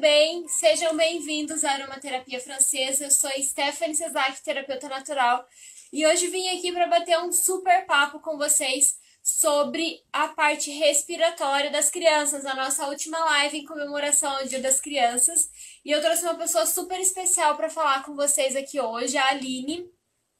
bem? Sejam bem-vindos à Aromaterapia Francesa. Eu sou Stephanie Cesac, terapeuta natural, e hoje vim aqui para bater um super papo com vocês sobre a parte respiratória das crianças, a nossa última live em comemoração ao Dia das Crianças. E eu trouxe uma pessoa super especial para falar com vocês aqui hoje, a Aline.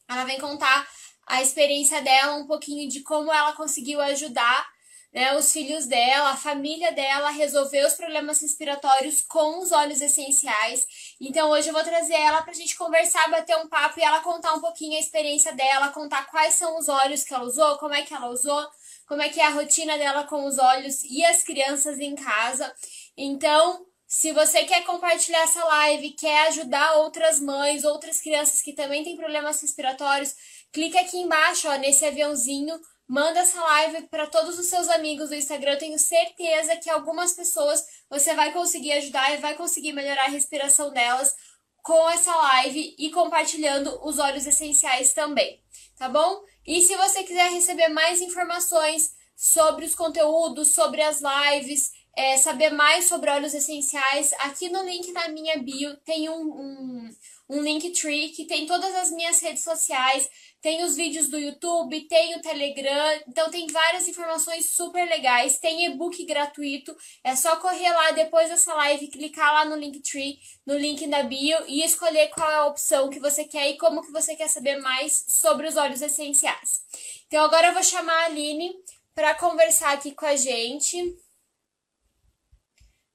Ela vem contar a experiência dela, um pouquinho de como ela conseguiu ajudar né, os filhos dela, a família dela resolver os problemas respiratórios com os óleos essenciais. Então hoje eu vou trazer ela para a gente conversar, bater um papo e ela contar um pouquinho a experiência dela, contar quais são os óleos que ela usou, como é que ela usou, como é que é a rotina dela com os óleos e as crianças em casa. Então, se você quer compartilhar essa live, quer ajudar outras mães, outras crianças que também têm problemas respiratórios, clica aqui embaixo, ó, nesse aviãozinho Manda essa live para todos os seus amigos do Instagram. Eu tenho certeza que algumas pessoas você vai conseguir ajudar e vai conseguir melhorar a respiração delas com essa live e compartilhando os óleos essenciais também, tá bom? E se você quiser receber mais informações sobre os conteúdos, sobre as lives, é, saber mais sobre óleos essenciais, aqui no link na minha bio tem um, um, um link tree que tem todas as minhas redes sociais tem os vídeos do YouTube, tem o Telegram, então tem várias informações super legais. Tem e-book gratuito, é só correr lá depois dessa live, clicar lá no Linktree, no link da bio e escolher qual é a opção que você quer e como que você quer saber mais sobre os óleos essenciais. Então agora eu vou chamar a Aline para conversar aqui com a gente.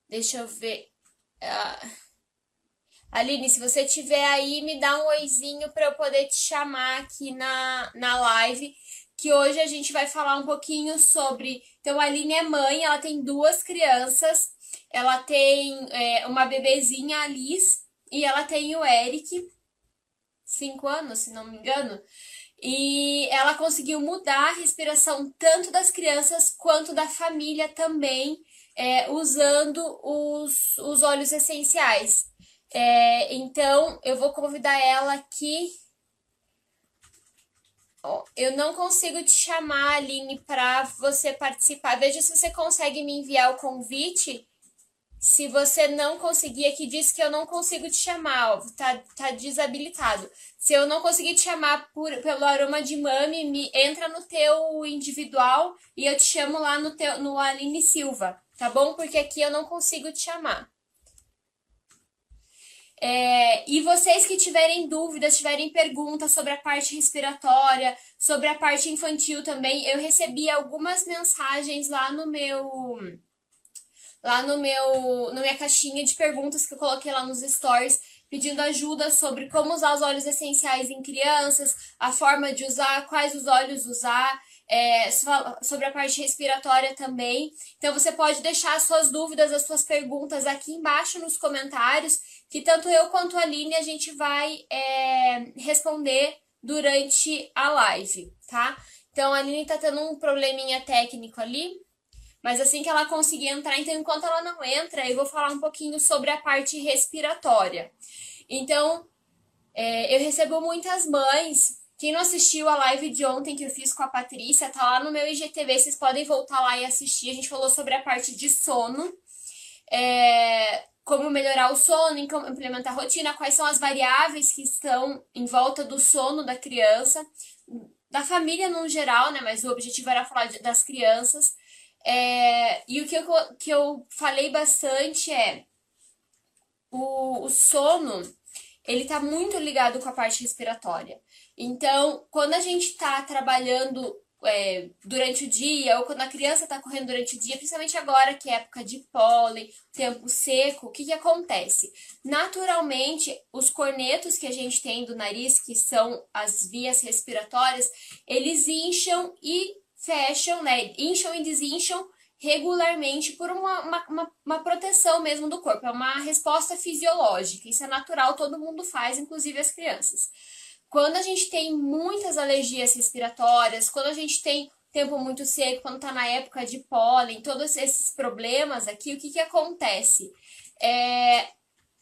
Deixa eu ver. Uh... Aline, se você tiver aí, me dá um oizinho para eu poder te chamar aqui na, na live, que hoje a gente vai falar um pouquinho sobre. Então, a Aline é mãe, ela tem duas crianças, ela tem é, uma bebezinha, a Liz, e ela tem o Eric, cinco anos, se não me engano. E ela conseguiu mudar a respiração tanto das crianças quanto da família também, é, usando os, os óleos essenciais. É, então, eu vou convidar ela aqui. Eu não consigo te chamar, Aline, para você participar. Veja se você consegue me enviar o convite. Se você não conseguir, aqui diz que eu não consigo te chamar, ó, tá, tá desabilitado. Se eu não conseguir te chamar por, pelo aroma de mami, me entra no teu individual e eu te chamo lá no, teu, no Aline Silva, tá bom? Porque aqui eu não consigo te chamar. É, e vocês que tiverem dúvidas, tiverem perguntas sobre a parte respiratória, sobre a parte infantil também, eu recebi algumas mensagens lá no meu lá no meu na minha caixinha de perguntas que eu coloquei lá nos stories, pedindo ajuda sobre como usar os óleos essenciais em crianças, a forma de usar, quais os óleos usar é, sobre a parte respiratória também. Então você pode deixar as suas dúvidas, as suas perguntas aqui embaixo nos comentários, que tanto eu quanto a Aline a gente vai é, responder durante a live, tá? Então a Aline tá tendo um probleminha técnico ali, mas assim que ela conseguir entrar, então enquanto ela não entra, eu vou falar um pouquinho sobre a parte respiratória. Então, é, eu recebo muitas mães quem não assistiu a live de ontem que eu fiz com a Patrícia, tá lá no meu IGTV, vocês podem voltar lá e assistir. A gente falou sobre a parte de sono, é, como melhorar o sono, implementar a rotina, quais são as variáveis que estão em volta do sono da criança, da família no geral, né? Mas o objetivo era falar de, das crianças. É, e o que eu, que eu falei bastante é o, o sono, ele tá muito ligado com a parte respiratória. Então, quando a gente está trabalhando é, durante o dia, ou quando a criança está correndo durante o dia, principalmente agora que é época de pólen, tempo seco, o que, que acontece? Naturalmente, os cornetos que a gente tem do nariz, que são as vias respiratórias, eles incham e fecham, né? Incham e desincham regularmente por uma, uma, uma, uma, proteção mesmo do corpo. É uma resposta fisiológica. Isso é natural, todo mundo faz, inclusive as crianças. Quando a gente tem muitas alergias respiratórias, quando a gente tem tempo muito seco, quando está na época de pólen, todos esses problemas aqui, o que, que acontece? É,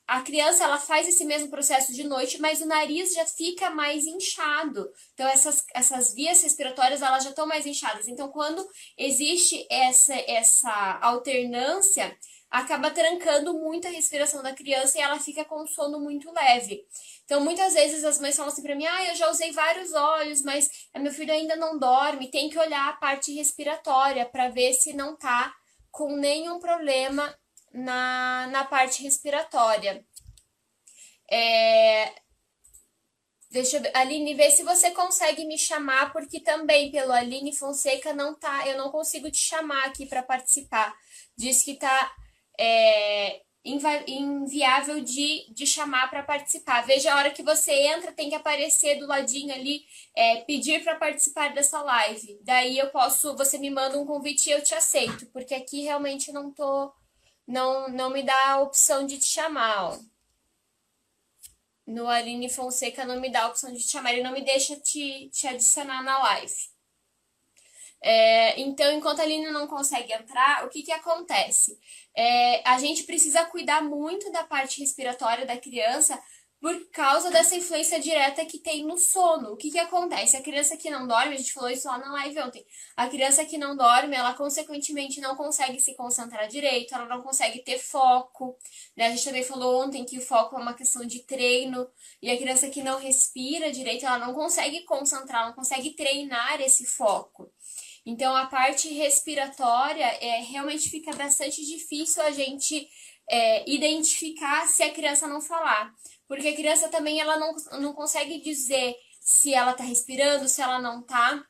a criança ela faz esse mesmo processo de noite, mas o nariz já fica mais inchado. Então essas, essas vias respiratórias elas já estão mais inchadas. Então quando existe essa essa alternância, acaba trancando muito a respiração da criança e ela fica com sono muito leve. Então, muitas vezes as mães falam assim para mim: ah, eu já usei vários óleos, mas meu filho ainda não dorme. Tem que olhar a parte respiratória para ver se não tá com nenhum problema na, na parte respiratória. É, Deixa eu ver. Aline, vê se você consegue me chamar, porque também pelo Aline Fonseca não tá. Eu não consigo te chamar aqui para participar. Diz que tá é, inviável de, de chamar para participar. Veja a hora que você entra, tem que aparecer do ladinho ali, é, pedir para participar dessa live. Daí eu posso, você me manda um convite e eu te aceito, porque aqui realmente não tô, não, não me dá a opção de te chamar, ó no Aline Fonseca não me dá a opção de te chamar, ele não me deixa te, te adicionar na live. É, então, enquanto a Aline não consegue entrar, o que, que acontece? É, a gente precisa cuidar muito da parte respiratória da criança por causa dessa influência direta que tem no sono. O que, que acontece? A criança que não dorme, a gente falou isso lá na live ontem, a criança que não dorme, ela consequentemente não consegue se concentrar direito, ela não consegue ter foco. Né? A gente também falou ontem que o foco é uma questão de treino, e a criança que não respira direito, ela não consegue concentrar, não consegue treinar esse foco. Então, a parte respiratória é, realmente fica bastante difícil a gente é, identificar se a criança não falar. Porque a criança também ela não, não consegue dizer se ela tá respirando, se ela não tá.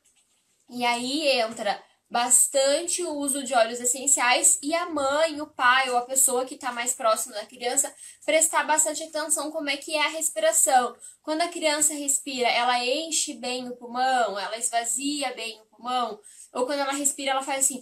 E aí entra bastante o uso de óleos essenciais e a mãe, o pai ou a pessoa que está mais próxima da criança prestar bastante atenção como é que é a respiração. Quando a criança respira, ela enche bem o pulmão, ela esvazia bem o pulmão, ou quando ela respira, ela faz assim,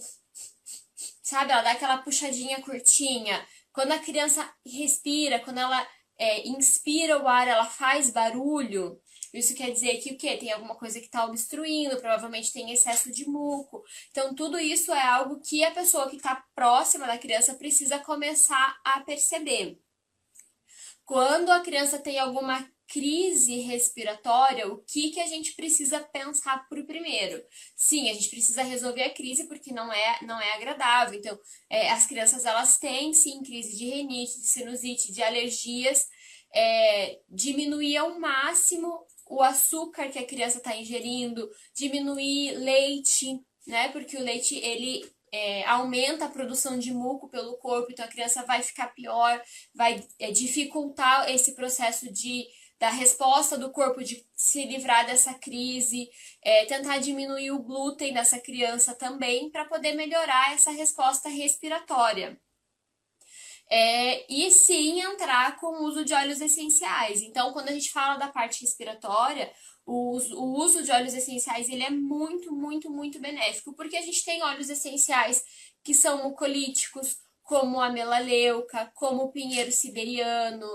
sabe? Ela dá aquela puxadinha curtinha. Quando a criança respira, quando ela é, inspira o ar, ela faz barulho. Isso quer dizer que o quê? Tem alguma coisa que está obstruindo, provavelmente tem excesso de muco. Então, tudo isso é algo que a pessoa que está próxima da criança precisa começar a perceber. Quando a criança tem alguma crise respiratória, o que, que a gente precisa pensar por primeiro? Sim, a gente precisa resolver a crise porque não é, não é agradável. Então, é, as crianças elas têm sim crise de renite, de sinusite, de alergias. É, diminuir ao máximo o açúcar que a criança está ingerindo, diminuir leite, né? Porque o leite ele é, aumenta a produção de muco pelo corpo, então a criança vai ficar pior, vai é, dificultar esse processo de da resposta do corpo de se livrar dessa crise, é, tentar diminuir o glúten dessa criança também para poder melhorar essa resposta respiratória. É, e sim entrar com o uso de óleos essenciais. Então, quando a gente fala da parte respiratória, o, o uso de óleos essenciais ele é muito, muito, muito benéfico, porque a gente tem óleos essenciais que são mucolíticos, como a melaleuca, como o pinheiro siberiano,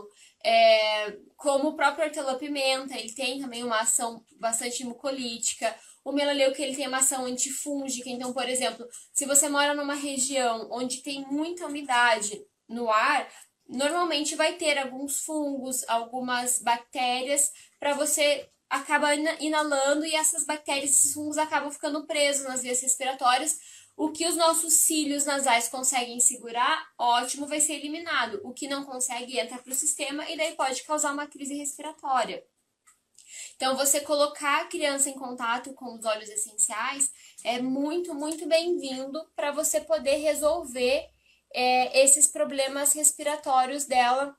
é, como o próprio hortelã-pimenta, ele tem também uma ação bastante mucolítica. O melaleuca ele tem uma ação antifúngica, então, por exemplo, se você mora numa região onde tem muita umidade no ar, normalmente vai ter alguns fungos, algumas bactérias para você acaba inalando e essas bactérias, esses fungos acabam ficando presos nas vias respiratórias o que os nossos cílios nasais conseguem segurar, ótimo, vai ser eliminado. O que não consegue entra para o sistema e daí pode causar uma crise respiratória. Então, você colocar a criança em contato com os óleos essenciais é muito, muito bem-vindo para você poder resolver é, esses problemas respiratórios dela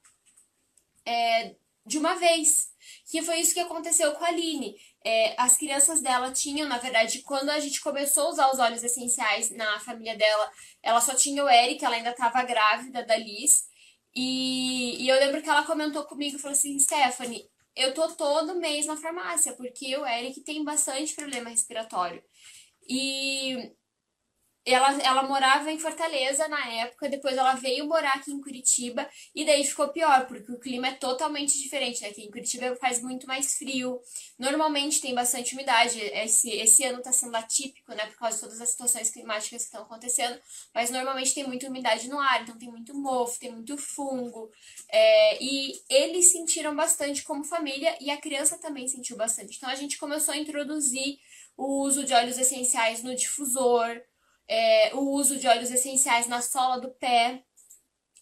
é, de uma vez. Que foi isso que aconteceu com a Aline. É, as crianças dela tinham, na verdade, quando a gente começou a usar os óleos essenciais na família dela, ela só tinha o Eric, ela ainda estava grávida da Liz. E, e eu lembro que ela comentou comigo falou assim: Stephanie, eu tô todo mês na farmácia, porque o Eric tem bastante problema respiratório. E ela, ela morava em Fortaleza na época, depois ela veio morar aqui em Curitiba e daí ficou pior, porque o clima é totalmente diferente, né? Aqui em Curitiba faz muito mais frio, normalmente tem bastante umidade, esse, esse ano tá sendo atípico, né, por causa de todas as situações climáticas que estão acontecendo, mas normalmente tem muita umidade no ar, então tem muito mofo, tem muito fungo, é, e eles sentiram bastante como família e a criança também sentiu bastante. Então a gente começou a introduzir o uso de óleos essenciais no difusor, é, o uso de óleos essenciais na sola do pé.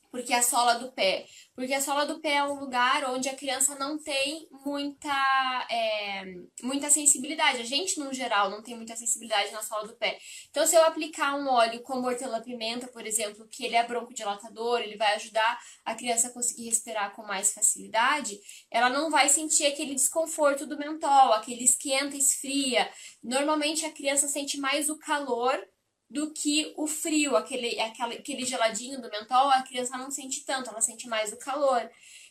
Porque a sola do pé. Porque a sola do pé é um lugar onde a criança não tem muita, é, muita sensibilidade. A gente, no geral, não tem muita sensibilidade na sola do pé. Então, se eu aplicar um óleo como hortelã-pimenta, por exemplo, que ele é broncodilatador, ele vai ajudar a criança a conseguir respirar com mais facilidade, ela não vai sentir aquele desconforto do mentol, aquele esquenta, esfria. Normalmente, a criança sente mais o calor do que o frio, aquele, aquele, aquele geladinho do mentol, a criança não sente tanto, ela sente mais o calor.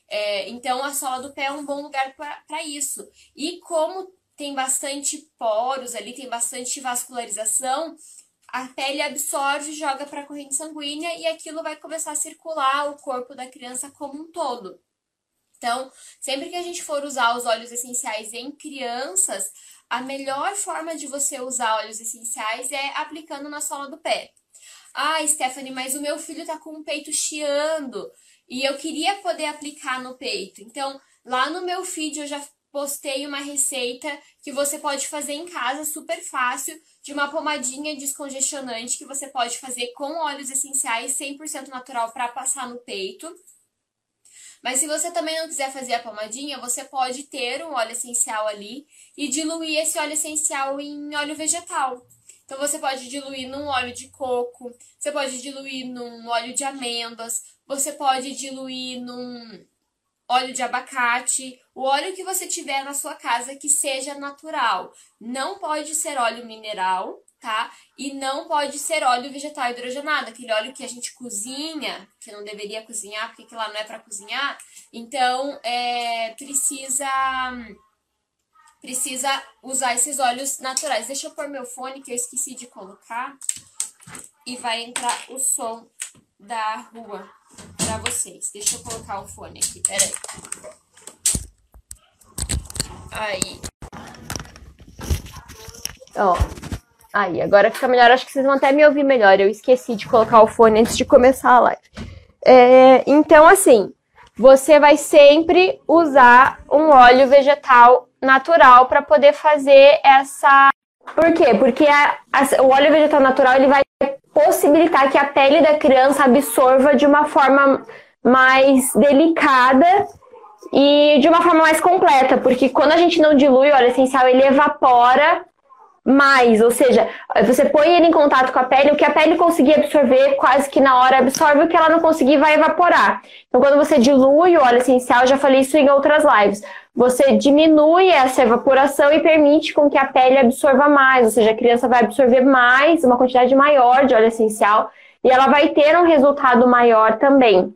É, então, a sola do pé é um bom lugar para isso. E como tem bastante poros ali, tem bastante vascularização, a pele absorve, joga para a corrente sanguínea e aquilo vai começar a circular o corpo da criança como um todo. Então, sempre que a gente for usar os óleos essenciais em crianças, a melhor forma de você usar óleos essenciais é aplicando na sola do pé. Ah, Stephanie, mas o meu filho tá com o peito chiando e eu queria poder aplicar no peito. Então, lá no meu feed eu já postei uma receita que você pode fazer em casa super fácil de uma pomadinha descongestionante que você pode fazer com óleos essenciais 100% natural para passar no peito. Mas se você também não quiser fazer a pomadinha, você pode ter um óleo essencial ali e diluir esse óleo essencial em óleo vegetal. Então você pode diluir num óleo de coco, você pode diluir num óleo de amêndoas, você pode diluir num óleo de abacate, o óleo que você tiver na sua casa que seja natural. Não pode ser óleo mineral, tá? E não pode ser óleo vegetal hidrogenado, aquele óleo que a gente cozinha, que não deveria cozinhar, porque lá não é para cozinhar. Então, é, precisa precisa usar esses óleos naturais. Deixa eu pôr meu fone que eu esqueci de colocar e vai entrar o som da rua para vocês. Deixa eu colocar o fone aqui, peraí. Aí. Ó, Aí, agora fica melhor. Acho que vocês vão até me ouvir melhor. Eu esqueci de colocar o fone antes de começar a live. É, então, assim, você vai sempre usar um óleo vegetal natural para poder fazer essa. Por quê? Porque a, a, o óleo vegetal natural ele vai possibilitar que a pele da criança absorva de uma forma mais delicada e de uma forma mais completa, porque quando a gente não dilui o óleo essencial, ele evapora mais, ou seja, você põe ele em contato com a pele, o que a pele conseguir absorver quase que na hora absorve, o que ela não conseguir vai evaporar. Então, quando você dilui o óleo essencial, já falei isso em outras lives, você diminui essa evaporação e permite com que a pele absorva mais, ou seja, a criança vai absorver mais, uma quantidade maior de óleo essencial, e ela vai ter um resultado maior também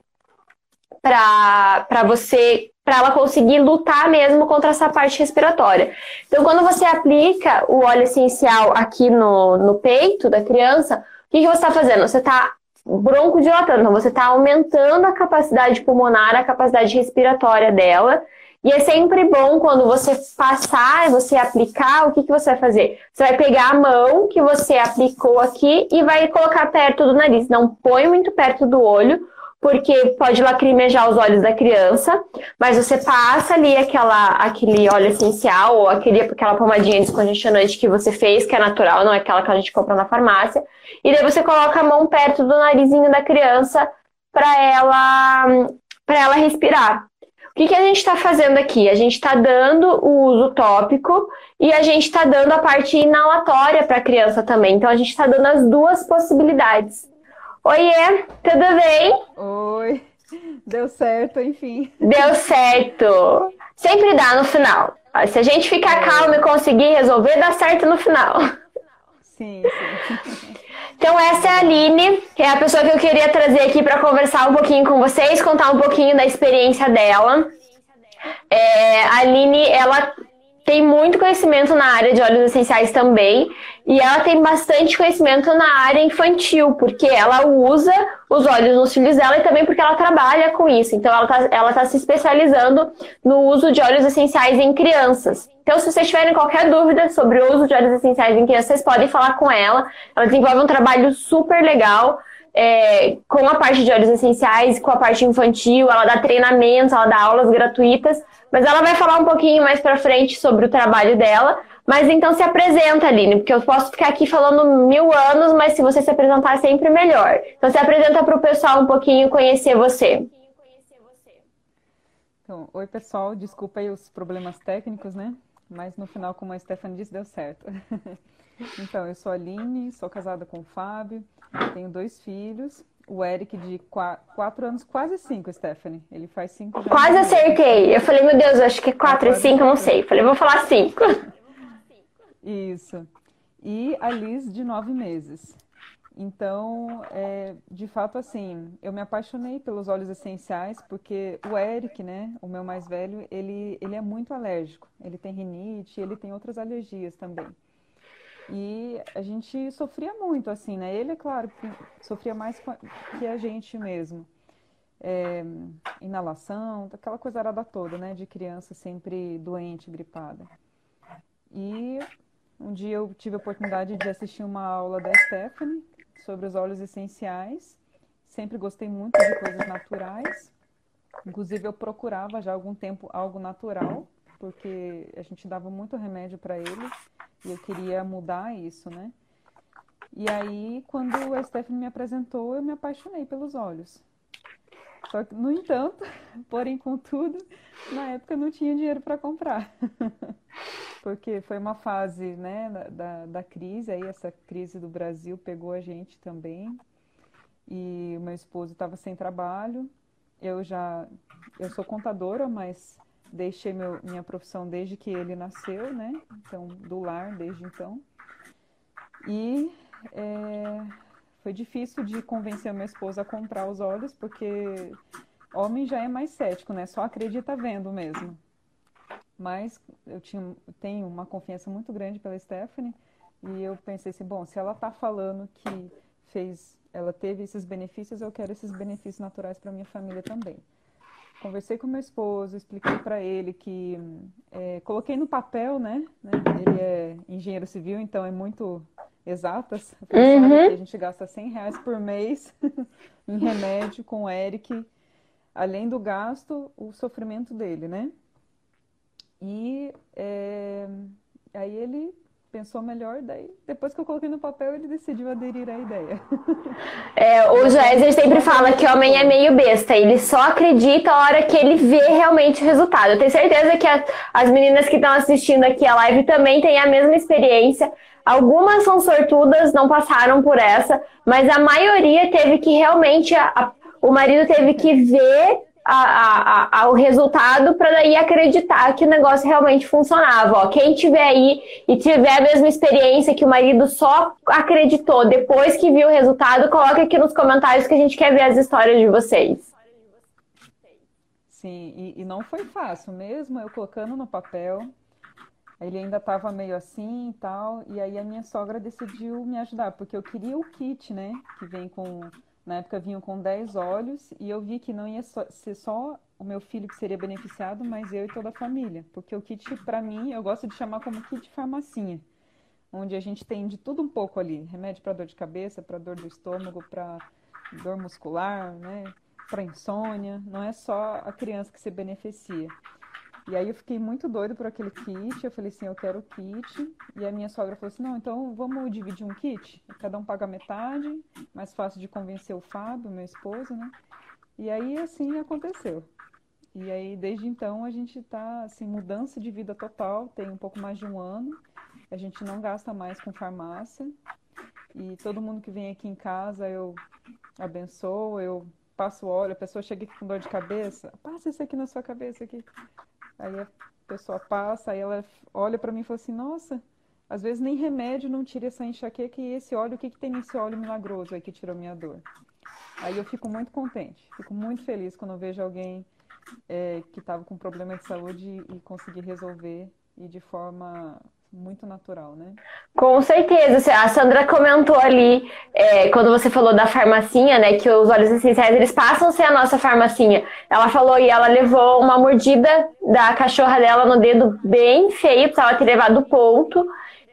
para você para ela conseguir lutar mesmo contra essa parte respiratória. Então, quando você aplica o óleo essencial aqui no, no peito da criança, o que, que você está fazendo? Você está broncodilatando, então você está aumentando a capacidade pulmonar, a capacidade respiratória dela. E é sempre bom quando você passar, você aplicar, o que, que você vai fazer? Você vai pegar a mão que você aplicou aqui e vai colocar perto do nariz. Não põe muito perto do olho, porque pode lacrimejar os olhos da criança, mas você passa ali aquela, aquele óleo essencial ou aquele, aquela pomadinha descongestionante que você fez, que é natural, não é aquela que a gente compra na farmácia, e daí você coloca a mão perto do narizinho da criança para ela, para ela respirar. O que, que a gente está fazendo aqui? A gente está dando o uso tópico e a gente está dando a parte inalatória para a criança também. Então a gente está dando as duas possibilidades. Oiê, tudo bem? Oi, deu certo, enfim. Deu certo. Sempre dá no final. Se a gente ficar é. calmo e conseguir resolver, dá certo no final. Sim, sim. Então, essa é a Aline, que é a pessoa que eu queria trazer aqui para conversar um pouquinho com vocês, contar um pouquinho da experiência dela. É, a Aline, ela tem muito conhecimento na área de óleos essenciais também. E ela tem bastante conhecimento na área infantil, porque ela usa os óleos nos filhos dela e também porque ela trabalha com isso. Então, ela está ela tá se especializando no uso de óleos essenciais em crianças. Então, se vocês tiverem qualquer dúvida sobre o uso de óleos essenciais em crianças, vocês podem falar com ela. Ela desenvolve um trabalho super legal. É, com a parte de óleos essenciais, com a parte infantil, ela dá treinamentos, ela dá aulas gratuitas mas ela vai falar um pouquinho mais para frente sobre o trabalho dela. Mas então se apresenta, Aline, porque eu posso ficar aqui falando mil anos, mas se você se apresentar é sempre melhor. Então se apresenta para o pessoal um pouquinho conhecer você. Então, oi pessoal, desculpa aí os problemas técnicos, né? Mas no final, como a Stephanie disse, deu certo. então, eu sou a Aline, sou casada com o Fábio, tenho dois filhos. O Eric de quatro anos, quase cinco, Stephanie. Ele faz cinco. Quase acertei. Eu falei, meu Deus, acho que quatro e cinco, eu não sei. Falei, vou falar cinco. Isso. E a Liz de nove meses. Então, é, de fato, assim, eu me apaixonei pelos óleos essenciais porque o Eric, né, o meu mais velho, ele, ele é muito alérgico. Ele tem rinite, ele tem outras alergias também. E a gente sofria muito, assim, né? Ele, é claro, sofria mais que a gente mesmo. É, inalação, aquela coisa arada toda, né? De criança sempre doente, gripada. E um dia eu tive a oportunidade de assistir uma aula da Stephanie sobre os óleos essenciais. Sempre gostei muito de coisas naturais. Inclusive, eu procurava já há algum tempo algo natural, porque a gente dava muito remédio para ele e eu queria mudar isso, né? E aí, quando a Stephanie me apresentou, eu me apaixonei pelos olhos. Só que, no entanto, porém, contudo, na época não tinha dinheiro para comprar. Porque foi uma fase né, da, da crise, aí essa crise do Brasil pegou a gente também. E o meu esposo estava sem trabalho. Eu já, eu sou contadora, mas deixei meu, minha profissão desde que ele nasceu, né? Então, do lar desde então. E é, foi difícil de convencer meu esposo a comprar os olhos, porque homem já é mais cético, né? Só acredita vendo mesmo. Mas eu tinha, tenho uma confiança muito grande pela Stephanie e eu pensei assim, bom, se ela está falando que fez, ela teve esses benefícios, eu quero esses benefícios naturais para minha família também. Conversei com meu esposo, expliquei para ele que é, coloquei no papel, né, né? Ele é engenheiro civil, então é muito exatas. Uhum. a gente gasta 100 reais por mês em remédio com o Eric, além do gasto, o sofrimento dele, né? E é, aí ele pensou melhor, daí depois que eu coloquei no papel, ele decidiu aderir à ideia. É, o Joézer sempre fala que homem é meio besta, ele só acredita a hora que ele vê realmente o resultado. Eu tenho certeza que a, as meninas que estão assistindo aqui a live também têm a mesma experiência. Algumas são sortudas, não passaram por essa, mas a maioria teve que realmente. A, a, o marido teve que ver a, a, ao resultado para daí acreditar que o negócio realmente funcionava. Ó, quem tiver aí e tiver a mesma experiência que o marido só acreditou depois que viu o resultado, coloque aqui nos comentários que a gente quer ver as histórias de vocês. Sim, e, e não foi fácil mesmo, eu colocando no papel, ele ainda estava meio assim e tal, e aí a minha sogra decidiu me ajudar, porque eu queria o kit, né, que vem com na época vinham com 10 olhos e eu vi que não ia só, ser só o meu filho que seria beneficiado, mas eu e toda a família. Porque o kit, para mim, eu gosto de chamar como kit farmacinha, onde a gente tem de tudo um pouco ali: remédio para dor de cabeça, para dor do estômago, para dor muscular, né? para insônia. Não é só a criança que se beneficia. E aí eu fiquei muito doido por aquele kit. Eu falei assim, eu quero o kit. E a minha sogra falou assim, não, então vamos dividir um kit. Cada um paga metade. Mais fácil de convencer o Fábio, meu esposo, né? E aí assim aconteceu. E aí desde então a gente tá assim, mudança de vida total. Tem um pouco mais de um ano. A gente não gasta mais com farmácia. E todo mundo que vem aqui em casa eu abençoo, eu passo óleo, a pessoa chega aqui com dor de cabeça, passa isso aqui na sua cabeça aqui. Aí a pessoa passa, aí ela olha para mim e fala assim: Nossa, às vezes nem remédio não tira essa enxaqueca e esse óleo, o que, que tem nesse óleo milagroso aí que tirou minha dor? Aí eu fico muito contente, fico muito feliz quando eu vejo alguém é, que estava com problema de saúde e conseguir resolver e de forma muito natural, né? Com certeza. A Sandra comentou ali, é, quando você falou da farmacinha, né, que os óleos essenciais, eles passam a ser a nossa farmacinha. Ela falou e ela levou uma mordida da cachorra dela no dedo bem feio, precisava ter levado ponto.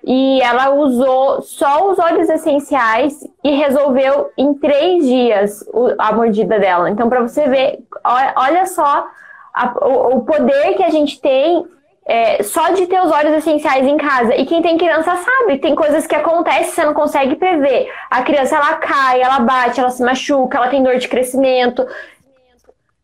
E ela usou só os óleos essenciais e resolveu em três dias a mordida dela. Então, para você ver, olha só o poder que a gente tem é, só de ter os óleos essenciais em casa. E quem tem criança sabe, tem coisas que acontecem, você não consegue prever. A criança ela cai, ela bate, ela se machuca, ela tem dor de crescimento.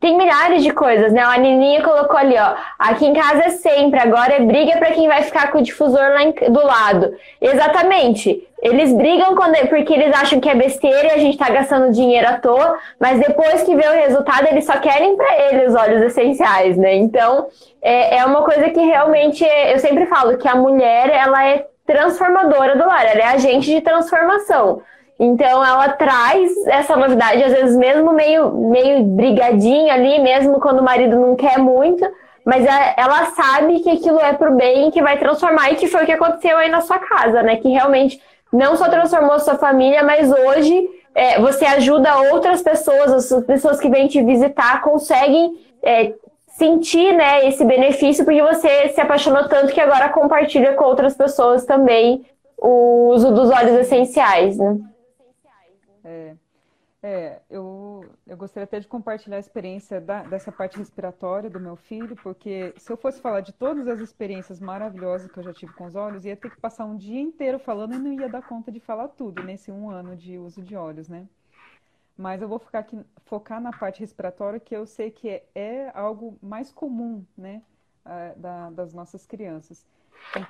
Tem milhares de coisas, né? A Nininha colocou ali, ó. Aqui em casa é sempre, agora é briga para quem vai ficar com o difusor lá em, do lado. Exatamente. Eles brigam quando, porque eles acham que é besteira e a gente tá gastando dinheiro à toa, mas depois que vê o resultado, eles só querem para eles os óleos essenciais, né? Então, é, é uma coisa que realmente, eu sempre falo que a mulher, ela é transformadora do lar, ela é agente de transformação. Então ela traz essa novidade, às vezes mesmo meio, meio brigadinha ali, mesmo quando o marido não quer muito, mas é, ela sabe que aquilo é pro bem, que vai transformar, e que foi o que aconteceu aí na sua casa, né? Que realmente não só transformou sua família, mas hoje é, você ajuda outras pessoas, as pessoas que vêm te visitar conseguem é, sentir né, esse benefício, porque você se apaixonou tanto que agora compartilha com outras pessoas também o uso dos óleos essenciais, né? É, é eu, eu gostaria até de compartilhar a experiência da, dessa parte respiratória do meu filho, porque se eu fosse falar de todas as experiências maravilhosas que eu já tive com os olhos, ia ter que passar um dia inteiro falando e não ia dar conta de falar tudo nesse um ano de uso de olhos, né? Mas eu vou ficar aqui, focar na parte respiratória, que eu sei que é, é algo mais comum, né, da, das nossas crianças.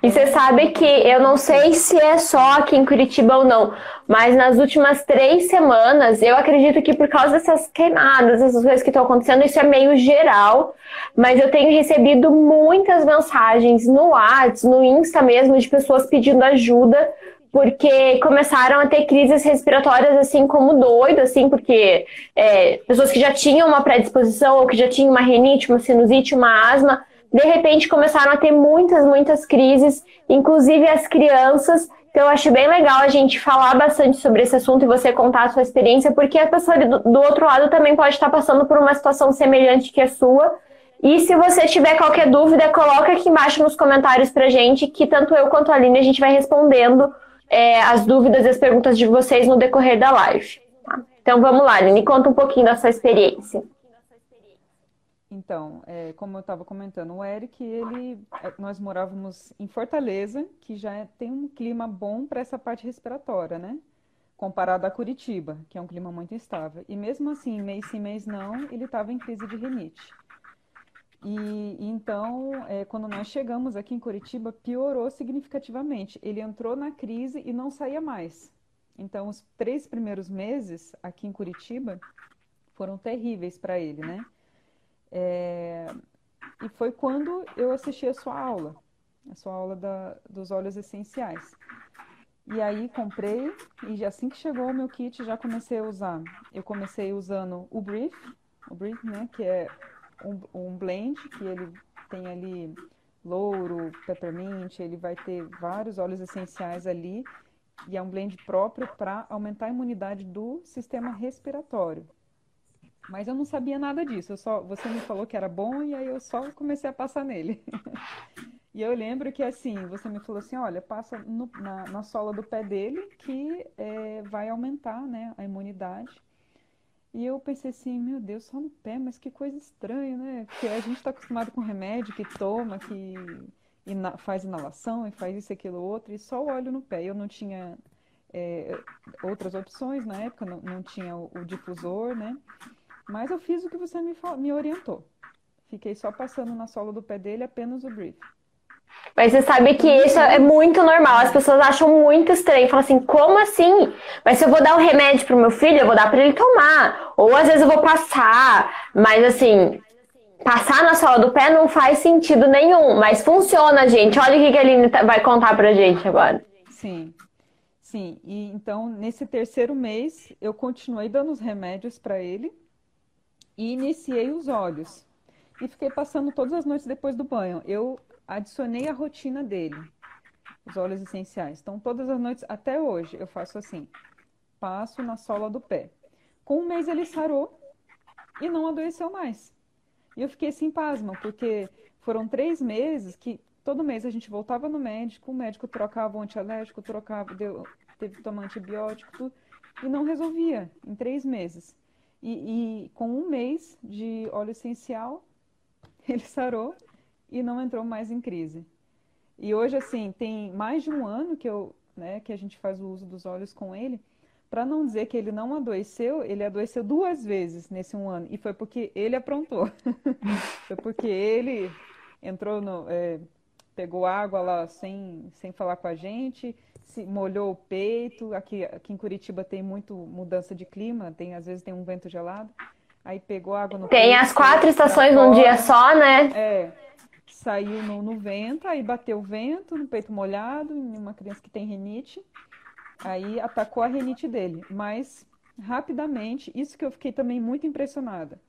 E você sabe que eu não sei se é só aqui em Curitiba ou não, mas nas últimas três semanas, eu acredito que por causa dessas queimadas, essas coisas que estão acontecendo, isso é meio geral, mas eu tenho recebido muitas mensagens no WhatsApp, no Insta mesmo, de pessoas pedindo ajuda, porque começaram a ter crises respiratórias assim como doido, assim, porque é, pessoas que já tinham uma predisposição ou que já tinham uma renite, uma sinusite, uma asma de repente começaram a ter muitas, muitas crises, inclusive as crianças. Então, eu acho bem legal a gente falar bastante sobre esse assunto e você contar a sua experiência, porque a pessoa do, do outro lado também pode estar passando por uma situação semelhante que a sua. E se você tiver qualquer dúvida, coloca aqui embaixo nos comentários pra gente, que tanto eu quanto a Aline a gente vai respondendo é, as dúvidas e as perguntas de vocês no decorrer da live. Tá? Então vamos lá, Aline, conta um pouquinho da sua experiência. Então, é, como eu estava comentando, o Eric, ele, é, nós morávamos em Fortaleza, que já é, tem um clima bom para essa parte respiratória, né? Comparado a Curitiba, que é um clima muito instável. E mesmo assim, mês sim, mês não, ele estava em crise de rinite. E então, é, quando nós chegamos aqui em Curitiba, piorou significativamente. Ele entrou na crise e não saía mais. Então, os três primeiros meses aqui em Curitiba foram terríveis para ele, né? É, e foi quando eu assisti a sua aula, a sua aula da, dos óleos essenciais. E aí comprei, e assim que chegou o meu kit, já comecei a usar. Eu comecei usando o Brief, o Brief, né, que é um, um blend, que ele tem ali louro, peppermint, ele vai ter vários óleos essenciais ali, e é um blend próprio para aumentar a imunidade do sistema respiratório. Mas eu não sabia nada disso. Eu só, você me falou que era bom e aí eu só comecei a passar nele. e eu lembro que assim, você me falou assim, olha, passa no, na, na sola do pé dele que é, vai aumentar, né, a imunidade. E eu pensei assim, meu Deus, só no pé, mas que coisa estranha, né? Porque a gente está acostumado com remédio que toma, que ina faz inalação e faz isso, aquilo, outro, e só o óleo no pé. Eu não tinha é, outras opções na época, não, não tinha o, o difusor, né? Mas eu fiz o que você me, me orientou. Fiquei só passando na sola do pé dele apenas o brief. Mas você sabe que isso é muito normal. As pessoas acham muito estranho. Falam assim, como assim? Mas se eu vou dar um remédio pro meu filho, eu vou dar para ele tomar. Ou às vezes eu vou passar. Mas assim, passar na sola do pé não faz sentido nenhum. Mas funciona, gente. Olha o que a Aline tá, vai contar pra gente agora. Sim. Sim. E então, nesse terceiro mês, eu continuei dando os remédios para ele e iniciei os olhos. E fiquei passando todas as noites depois do banho. Eu adicionei a rotina dele, os óleos essenciais. Então, todas as noites, até hoje, eu faço assim: passo na sola do pé. Com um mês ele sarou e não adoeceu mais. E eu fiquei assim, pasma, porque foram três meses que todo mês a gente voltava no médico, o médico trocava o antialérgico, trocava, deu, teve que tomar antibiótico, tudo, e não resolvia em três meses. E, e, com um mês de óleo essencial, ele sarou e não entrou mais em crise. E hoje, assim, tem mais de um ano que, eu, né, que a gente faz o uso dos olhos com ele. Para não dizer que ele não adoeceu, ele adoeceu duas vezes nesse um ano. E foi porque ele aprontou. foi porque ele entrou no. É, pegou água lá sem, sem falar com a gente, se molhou o peito. Aqui, aqui em Curitiba tem muito mudança de clima, tem às vezes tem um vento gelado. Aí pegou água no Tem peito, as quatro estações num dia só, né? É. Saiu no, no vento, aí bateu o vento no peito molhado, em uma criança que tem rinite. Aí atacou a rinite dele. Mas rapidamente, isso que eu fiquei também muito impressionada.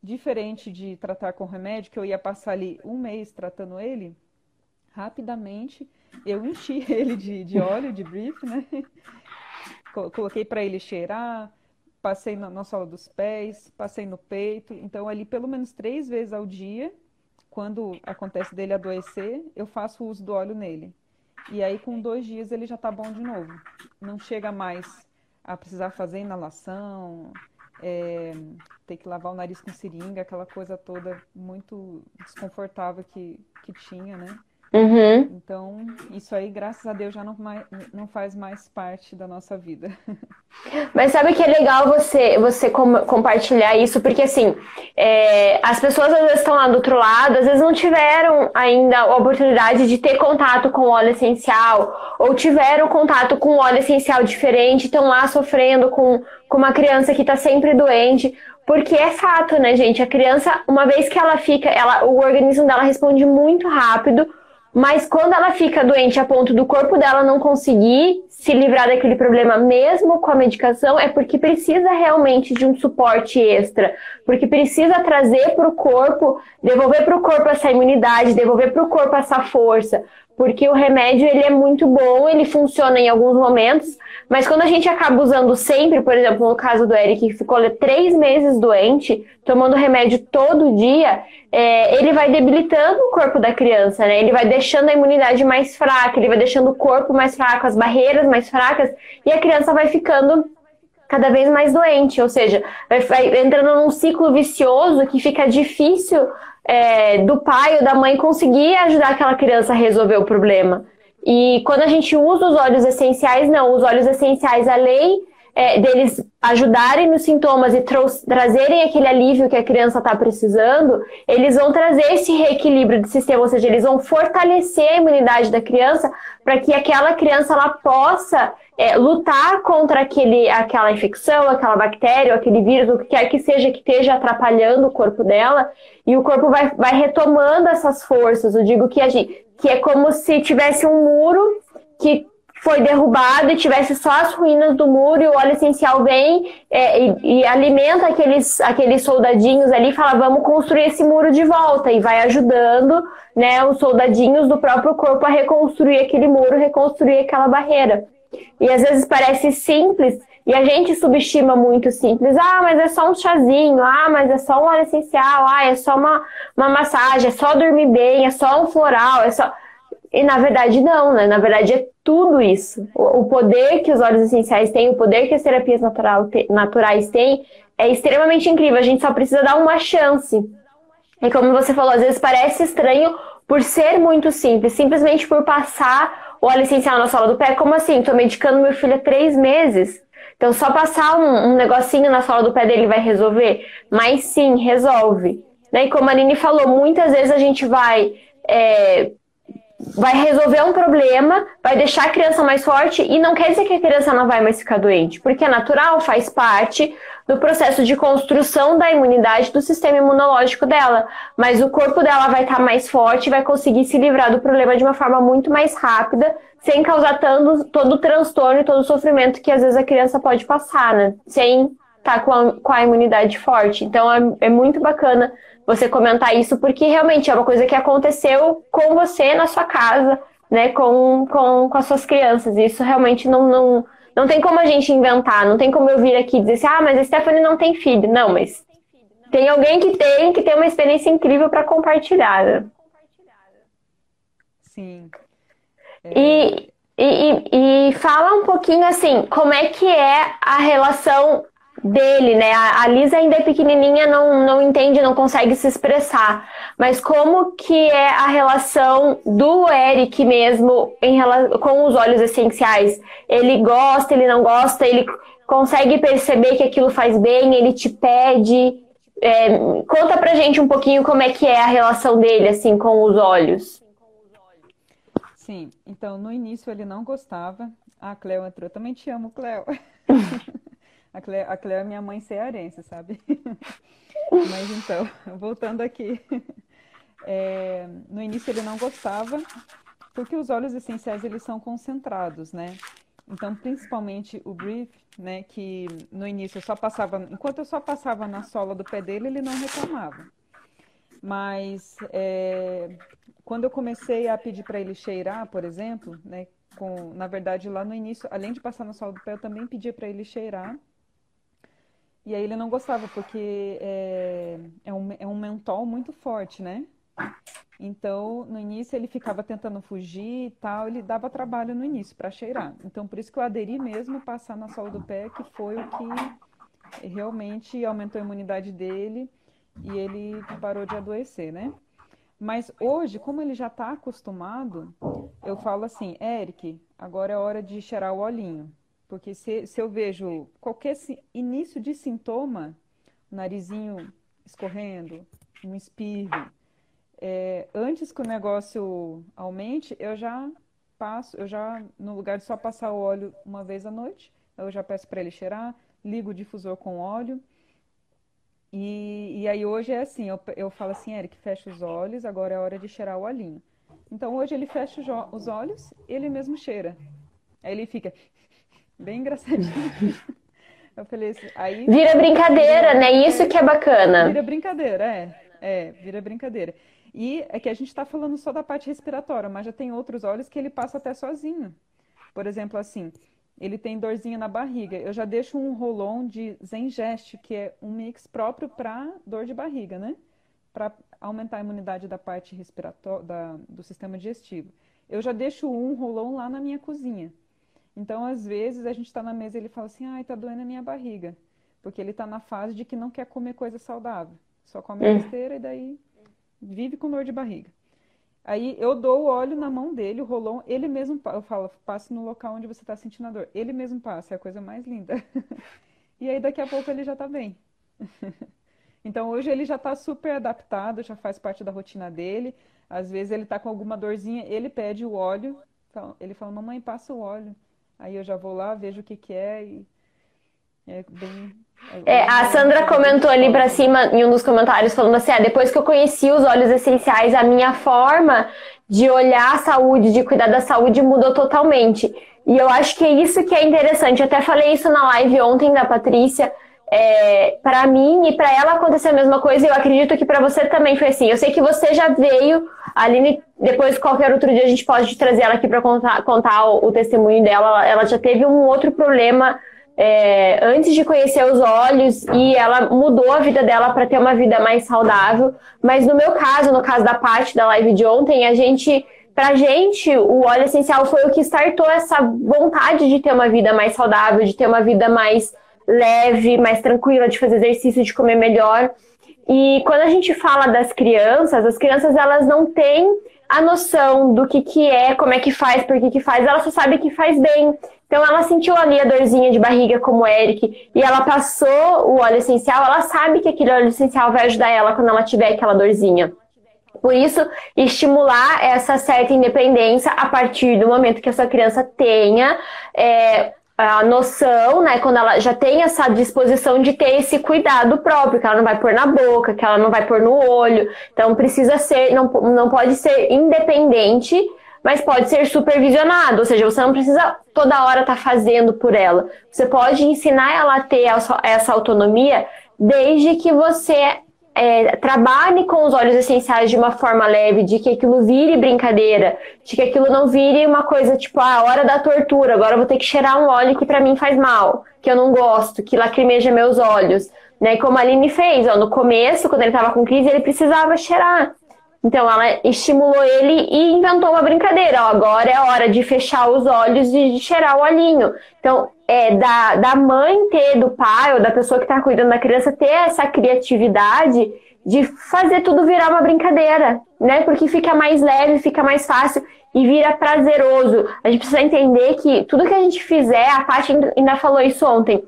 Diferente de tratar com remédio, que eu ia passar ali um mês tratando ele, rapidamente eu enchi ele de, de óleo, de brief, né? Coloquei para ele cheirar, passei na, na sola dos pés, passei no peito. Então, ali pelo menos três vezes ao dia, quando acontece dele adoecer, eu faço uso do óleo nele. E aí, com dois dias, ele já tá bom de novo. Não chega mais a precisar fazer inalação, é, ter que lavar o nariz com seringa, aquela coisa toda muito desconfortável que, que tinha, né? Uhum. Então, isso aí, graças a Deus, já não, mais, não faz mais parte da nossa vida. Mas sabe que é legal você, você com, compartilhar isso, porque assim, é, as pessoas às vezes estão lá do outro lado, às vezes não tiveram ainda a oportunidade de ter contato com óleo essencial, ou tiveram contato com óleo essencial diferente, estão lá sofrendo com, com uma criança que está sempre doente. Porque é fato, né, gente? A criança, uma vez que ela fica, ela, o organismo dela responde muito rápido mas quando ela fica doente a ponto do corpo dela não conseguir se livrar daquele problema, mesmo com a medicação, é porque precisa realmente de um suporte extra. Porque precisa trazer para o corpo, devolver para o corpo essa imunidade, devolver para o corpo essa força. Porque o remédio ele é muito bom, ele funciona em alguns momentos, mas quando a gente acaba usando sempre, por exemplo, no caso do Eric, que ficou três meses doente, tomando remédio todo dia, é, ele vai debilitando o corpo da criança, né? Ele vai deixando a imunidade mais fraca, ele vai deixando o corpo mais fraco, as barreiras mais fracas, e a criança vai ficando cada vez mais doente, ou seja, vai, vai entrando num ciclo vicioso que fica difícil é, do pai ou da mãe conseguir ajudar aquela criança a resolver o problema. E quando a gente usa os óleos essenciais, não, os óleos essenciais, além é, deles ajudarem nos sintomas e trazerem aquele alívio que a criança está precisando, eles vão trazer esse reequilíbrio do sistema, ou seja, eles vão fortalecer a imunidade da criança para que aquela criança ela possa é, lutar contra aquele, aquela infecção, aquela bactéria, aquele vírus, o que quer que seja que esteja atrapalhando o corpo dela, e o corpo vai, vai retomando essas forças. Eu digo que, a gente, que é como se tivesse um muro que foi derrubado e tivesse só as ruínas do muro e o óleo essencial vem é, e, e, alimenta aqueles, aqueles soldadinhos ali e fala, vamos construir esse muro de volta e vai ajudando né, os soldadinhos do próprio corpo a reconstruir aquele muro, reconstruir aquela barreira. E às vezes parece simples e a gente subestima muito simples. Ah, mas é só um chazinho. Ah, mas é só um óleo essencial. Ah, é só uma, uma massagem. É só dormir bem. É só um floral. É só... E na verdade não, né? Na verdade é tudo isso. O, poder que os óleos essenciais têm, o poder que as terapias natural, naturais têm, é extremamente incrível. A gente só precisa dar uma chance. E como você falou, às vezes parece estranho por ser muito simples, simplesmente por passar o óleo essencial na sola do pé. Como assim? Tô medicando meu filho há três meses. Então, só passar um, um negocinho na sola do pé dele vai resolver? Mas sim, resolve. Né? E como a Aline falou, muitas vezes a gente vai é, vai resolver um problema, vai deixar a criança mais forte e não quer dizer que a criança não vai mais ficar doente, porque é natural, faz parte do processo de construção da imunidade do sistema imunológico dela. Mas o corpo dela vai estar mais forte e vai conseguir se livrar do problema de uma forma muito mais rápida, sem causar tanto, todo o transtorno e todo o sofrimento que às vezes a criança pode passar, né? Sem estar com a, com a imunidade forte. Então é, é muito bacana você comentar isso, porque realmente é uma coisa que aconteceu com você na sua casa, né, com, com, com as suas crianças. Isso realmente não, não, não tem como a gente inventar, não tem como eu vir aqui e dizer assim, ah, mas a Stephanie não tem filho. Não, mas tem alguém que tem, que tem uma experiência incrível para compartilhar. Sim. É... E, e, e, e fala um pouquinho assim, como é que é a relação dele, né? A Liz ainda é pequenininha, não, não entende, não consegue se expressar. Mas como que é a relação do Eric mesmo em, com os olhos essenciais? Ele gosta, ele não gosta, ele consegue perceber que aquilo faz bem, ele te pede. É, conta pra gente um pouquinho como é que é a relação dele, assim, com os olhos. Sim, então no início ele não gostava. A Cleo entrou, também te amo, Cleo. A Cleo, a Cleo é minha mãe cearense, sabe? Mas então, voltando aqui. É, no início ele não gostava, porque os óleos essenciais eles são concentrados, né? Então, principalmente o brief, né, que no início eu só passava, enquanto eu só passava na sola do pé dele, ele não reclamava. Mas é, quando eu comecei a pedir para ele cheirar, por exemplo, né, com, na verdade lá no início, além de passar na sola do pé, eu também pedia para ele cheirar e aí ele não gostava, porque é, é, um, é um mentol muito forte, né? Então, no início ele ficava tentando fugir e tal, ele dava trabalho no início para cheirar. Então, por isso que eu aderi mesmo passar na sola do pé, que foi o que realmente aumentou a imunidade dele e ele parou de adoecer, né? Mas hoje, como ele já está acostumado, eu falo assim, Eric, agora é hora de cheirar o olhinho. Porque se, se eu vejo qualquer início de sintoma, narizinho escorrendo, um espirro, é, antes que o negócio aumente, eu já passo, eu já, no lugar de só passar o óleo uma vez à noite, eu já peço para ele cheirar, ligo o difusor com óleo. E, e aí hoje é assim, eu, eu falo assim, Eric, fecha os olhos, agora é hora de cheirar o olhinho. Então hoje ele fecha os olhos, ele mesmo cheira. Aí ele fica Bem engraçadinho. Eu falei assim, aí... Vira brincadeira, né? Isso que é bacana. Vira brincadeira, é. É, vira brincadeira. E é que a gente está falando só da parte respiratória, mas já tem outros olhos que ele passa até sozinho. Por exemplo, assim, ele tem dorzinha na barriga. Eu já deixo um rolon de Zengest, que é um mix próprio para dor de barriga, né? Para aumentar a imunidade da parte respiratória, do sistema digestivo. Eu já deixo um rolon lá na minha cozinha. Então, às vezes, a gente está na mesa e ele fala assim, ai, tá doendo a minha barriga. Porque ele está na fase de que não quer comer coisa saudável. Só come hum. besteira e daí vive com dor de barriga. Aí eu dou o óleo na mão dele, o rolão, ele mesmo, eu falo, passe no local onde você está sentindo a dor. Ele mesmo passa, é a coisa mais linda. e aí daqui a pouco ele já está bem. então hoje ele já está super adaptado, já faz parte da rotina dele. Às vezes ele está com alguma dorzinha, ele pede o óleo. Então, ele fala, mamãe, passa o óleo. Aí eu já vou lá, vejo o que, que é e é bem. É, a Sandra comentou ali para cima em um dos comentários falando assim: ah, depois que eu conheci os óleos essenciais, a minha forma de olhar a saúde, de cuidar da saúde mudou totalmente. E eu acho que é isso que é interessante. Eu até falei isso na live ontem da Patrícia. É, para mim e para ela aconteceu a mesma coisa. E eu acredito que para você também foi assim. Eu sei que você já veio a Aline, depois, qualquer outro dia, a gente pode trazer ela aqui para contar, contar o, o, testemunho dela. Ela já teve um outro problema é, antes de conhecer os olhos e ela mudou a vida dela para ter uma vida mais saudável. Mas no meu caso, no caso da parte da live de ontem, a gente. Pra gente, o óleo essencial foi o que startou essa vontade de ter uma vida mais saudável, de ter uma vida mais leve, mais tranquila, de fazer exercício, de comer melhor. E quando a gente fala das crianças, as crianças elas não têm a noção do que, que é, como é que faz, por que, que faz, ela só sabe que faz bem. Então ela sentiu ali a dorzinha de barriga como o Eric e ela passou o óleo essencial, ela sabe que aquele óleo essencial vai ajudar ela quando ela tiver aquela dorzinha. Por isso, estimular essa certa independência a partir do momento que a sua criança tenha é, a noção, né, quando ela já tem essa disposição de ter esse cuidado próprio, que ela não vai pôr na boca, que ela não vai pôr no olho. Então precisa ser, não, não pode ser independente, mas pode ser supervisionado, ou seja, você não precisa toda hora estar tá fazendo por ela. Você pode ensinar ela a ter essa autonomia desde que você é, trabalhe com os óleos essenciais de uma forma leve, de que aquilo vire brincadeira, de que aquilo não vire uma coisa tipo, ah, hora da tortura, agora eu vou ter que cheirar um óleo que para mim faz mal, que eu não gosto, que lacrimeja meus olhos. Né? Como a Aline fez, ó, no começo, quando ele estava com crise, ele precisava cheirar. Então ela estimulou ele e inventou uma brincadeira. Ó, agora é hora de fechar os olhos e de cheirar o olhinho. Então é, da, da mãe ter, do pai ou da pessoa que está cuidando da criança ter essa criatividade de fazer tudo virar uma brincadeira, né? Porque fica mais leve, fica mais fácil e vira prazeroso. A gente precisa entender que tudo que a gente fizer, a Paty ainda falou isso ontem,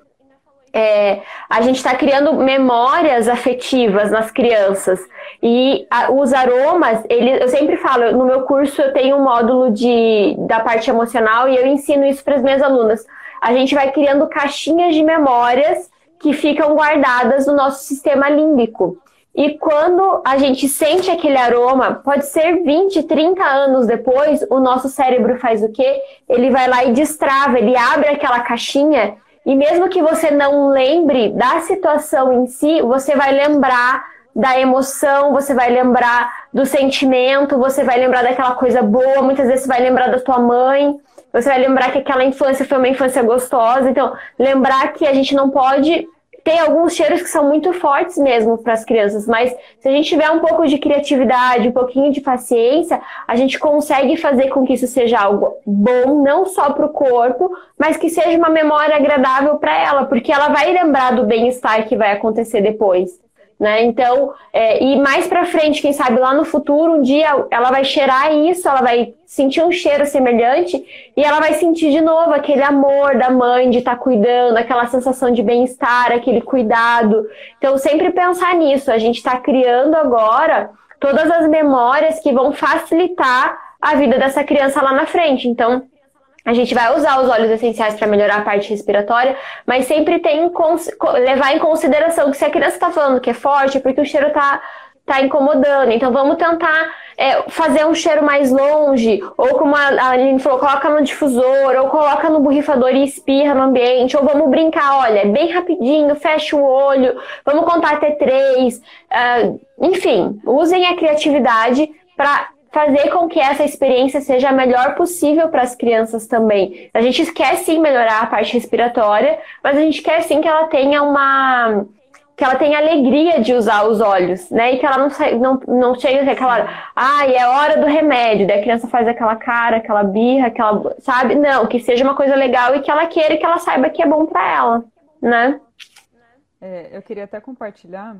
é, a gente está criando memórias afetivas nas crianças. E a, os aromas, ele, eu sempre falo, no meu curso eu tenho um módulo de, da parte emocional e eu ensino isso para as minhas alunas. A gente vai criando caixinhas de memórias que ficam guardadas no nosso sistema límbico. E quando a gente sente aquele aroma, pode ser 20, 30 anos depois, o nosso cérebro faz o quê? Ele vai lá e destrava, ele abre aquela caixinha e mesmo que você não lembre da situação em si, você vai lembrar da emoção, você vai lembrar do sentimento, você vai lembrar daquela coisa boa, muitas vezes você vai lembrar da tua mãe, você vai lembrar que aquela infância foi uma infância gostosa. Então, lembrar que a gente não pode tem alguns cheiros que são muito fortes mesmo para as crianças, mas se a gente tiver um pouco de criatividade, um pouquinho de paciência, a gente consegue fazer com que isso seja algo bom, não só para o corpo, mas que seja uma memória agradável para ela, porque ela vai lembrar do bem-estar que vai acontecer depois. Né? Então, é, e mais para frente, quem sabe lá no futuro, um dia ela vai cheirar isso, ela vai sentir um cheiro semelhante e ela vai sentir de novo aquele amor da mãe de estar tá cuidando, aquela sensação de bem-estar, aquele cuidado. Então, sempre pensar nisso. A gente está criando agora todas as memórias que vão facilitar a vida dessa criança lá na frente. Então, a gente vai usar os óleos essenciais para melhorar a parte respiratória, mas sempre tem levar em consideração que se a criança está falando que é forte, é porque o cheiro está tá incomodando. Então vamos tentar é, fazer um cheiro mais longe, ou como a Aline falou, coloca no difusor, ou coloca no borrifador e espirra no ambiente, ou vamos brincar, olha, bem rapidinho, fecha o olho, vamos contar até três. Uh, enfim, usem a criatividade para fazer com que essa experiência seja a melhor possível para as crianças também. A gente quer sim melhorar a parte respiratória, mas a gente quer sim que ela tenha uma que ela tenha alegria de usar os olhos, né? E que ela não, não, não chegue aquela, ah, é hora do remédio, daí a criança faz aquela cara, aquela birra, aquela, sabe? Não, que seja uma coisa legal e que ela queira que ela saiba que é bom para ela, né? É, eu queria até compartilhar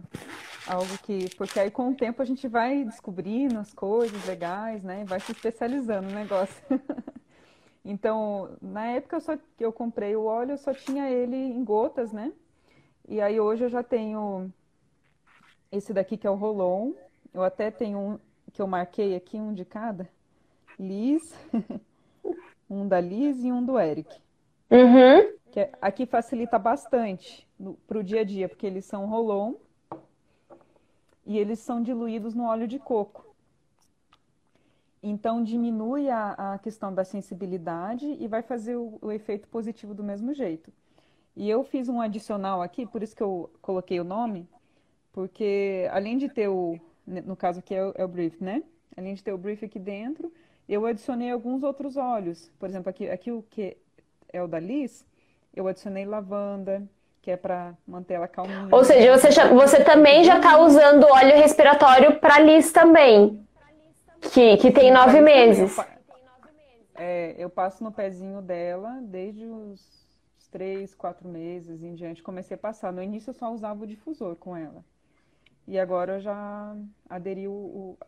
algo que, porque aí com o tempo a gente vai descobrindo as coisas legais, né? Vai se especializando no negócio. então, na época eu só, que eu comprei o óleo, eu só tinha ele em gotas, né? E aí hoje eu já tenho esse daqui que é o Rolon. Eu até tenho um que eu marquei aqui, um de cada. Liz, um da Liz e um do Eric. Uhum. Que aqui facilita bastante para o dia a dia, porque eles são Rolon e eles são diluídos no óleo de coco. Então, diminui a, a questão da sensibilidade e vai fazer o, o, efeito positivo do mesmo jeito. E eu fiz um adicional aqui, por isso que eu coloquei o nome, porque além de ter o, no caso aqui é o, é o brief, né? Além de ter o brief aqui dentro, eu adicionei alguns outros óleos. Por exemplo, aqui, aqui o que é o da Liz, eu adicionei lavanda, que é para manter ela calminha. Ou seja, você, já, você também já está usando óleo respiratório para Liz também, que, que tem nove meses. É, eu passo no pezinho dela desde os três, quatro meses em diante. Comecei a passar. No início eu só usava o difusor com ela. E agora eu já aderi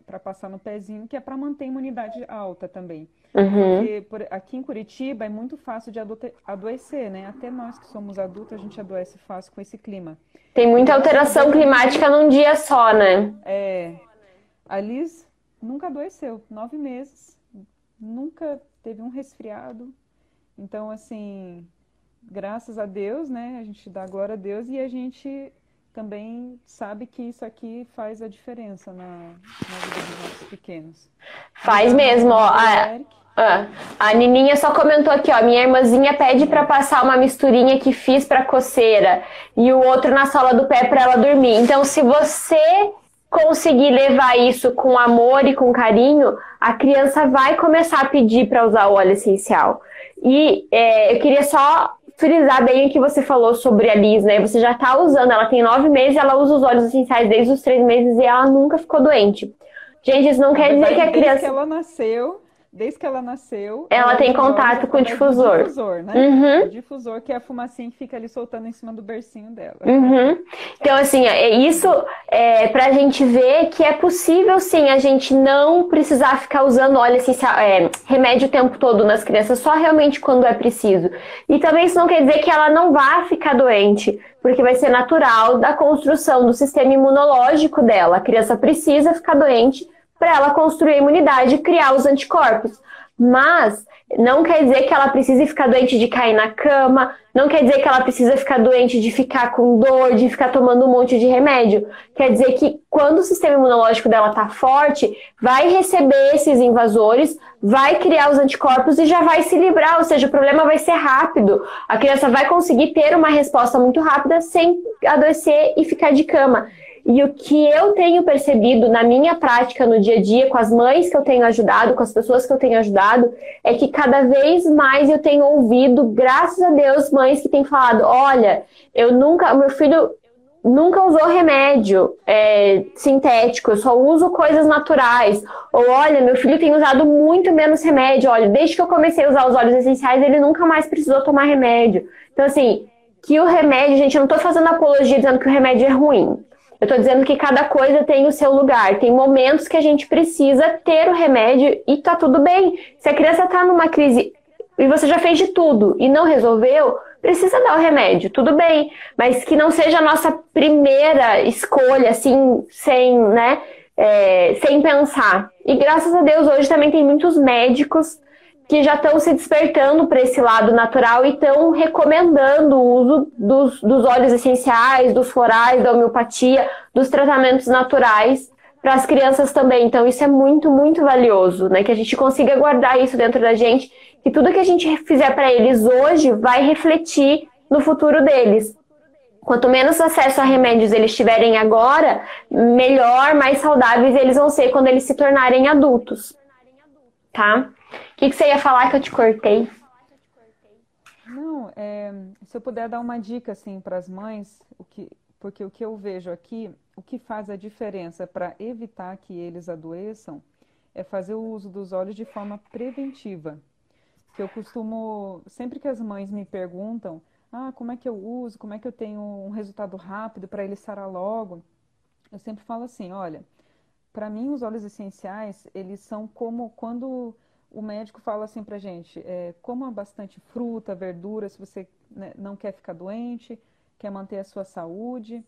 para passar no pezinho, que é para manter a imunidade alta também. Uhum. Porque por, aqui em Curitiba é muito fácil de adoecer, né? Até nós que somos adultos, a gente adoece fácil com esse clima. Tem muita alteração climática num dia só, né? É. A Liz nunca adoeceu, nove meses, nunca teve um resfriado. Então, assim, graças a Deus, né? A gente dá glória a Deus e a gente também sabe que isso aqui faz a diferença na, na vida dos nossos pequenos. Faz então, mesmo, ó. A, a, a Nininha só comentou aqui, ó. Minha irmãzinha pede para passar uma misturinha que fiz para coceira e o outro na sola do pé para ela dormir. Então, se você conseguir levar isso com amor e com carinho, a criança vai começar a pedir para usar o óleo essencial. E é, eu queria só frisar bem o que você falou sobre a Liz, né? Você já tá usando, ela tem nove meses, ela usa os óleos essenciais desde os três meses e ela nunca ficou doente. Gente, isso não quer dizer que a criança. que ela nasceu, desde que ela nasceu. Ela, tem contato com o difusor. difusor, né? Uhum. O difusor, que é a fumacinha que fica ali soltando em cima do bercinho dela. Uhum. Então, assim, é isso é pra gente ver que é possível, sim, a gente não precisar ficar usando óleo essencial, é, remédio o tempo todo nas crianças, só realmente quando é preciso. E também isso não quer dizer que ela não vá ficar doente, porque vai ser natural da construção do sistema imunológico dela. A criança precisa ficar doente para ela construir a imunidade e criar os anticorpos. Mas não quer dizer que ela precise ficar doente de cair na cama, não quer dizer que ela precisa ficar doente de ficar com dor, de ficar tomando um monte de remédio. Quer dizer que quando o sistema imunológico dela está forte, vai receber esses invasores, vai criar os anticorpos e já vai se livrar, ou seja, o problema vai ser rápido. A criança vai conseguir ter uma resposta muito rápida sem adoecer e ficar de cama. E o que eu tenho percebido na minha prática no dia a dia, com as mães que eu tenho ajudado, com as pessoas que eu tenho ajudado, é que cada vez mais eu tenho ouvido, graças a Deus, mães que têm falado: olha, eu nunca, meu filho nunca usou remédio é, sintético, eu só uso coisas naturais. Ou olha, meu filho tem usado muito menos remédio. Olha, desde que eu comecei a usar os óleos essenciais, ele nunca mais precisou tomar remédio. Então, assim, que o remédio, gente, eu não estou fazendo apologia dizendo que o remédio é ruim. Eu estou dizendo que cada coisa tem o seu lugar. Tem momentos que a gente precisa ter o remédio e tá tudo bem. Se a criança está numa crise e você já fez de tudo e não resolveu, precisa dar o remédio, tudo bem. Mas que não seja a nossa primeira escolha, assim, sem, né, é, sem pensar. E graças a Deus hoje também tem muitos médicos que já estão se despertando para esse lado natural e estão recomendando o uso dos, dos óleos essenciais, dos florais, da homeopatia, dos tratamentos naturais para as crianças também. Então, isso é muito, muito valioso, né? Que a gente consiga guardar isso dentro da gente, que tudo que a gente fizer para eles hoje vai refletir no futuro deles. Quanto menos acesso a remédios eles tiverem agora, melhor, mais saudáveis eles vão ser quando eles se tornarem adultos. Tá? O que, que você ia falar que eu te cortei? Não, é, se eu puder dar uma dica assim para as mães, o que, porque o que eu vejo aqui, o que faz a diferença para evitar que eles adoeçam é fazer o uso dos óleos de forma preventiva. Que eu costumo, sempre que as mães me perguntam, ah, como é que eu uso, como é que eu tenho um resultado rápido para ele sarar logo, eu sempre falo assim, olha, para mim os óleos essenciais, eles são como quando o médico fala assim pra gente, é, coma bastante fruta, verdura, se você né, não quer ficar doente, quer manter a sua saúde,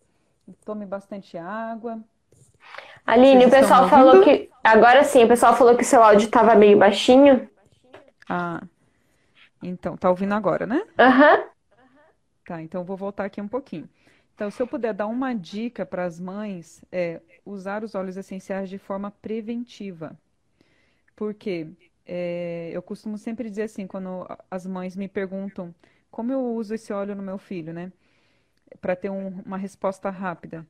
tome bastante água. Aline, Vocês o pessoal falou que. Agora sim, o pessoal falou que seu áudio estava meio baixinho. Ah. Então, tá ouvindo agora, né? Aham. Uhum. Tá, então vou voltar aqui um pouquinho. Então, se eu puder dar uma dica para as mães, é usar os óleos essenciais de forma preventiva. Por quê? É, eu costumo sempre dizer assim, quando as mães me perguntam como eu uso esse óleo no meu filho, né? Para ter um, uma resposta rápida.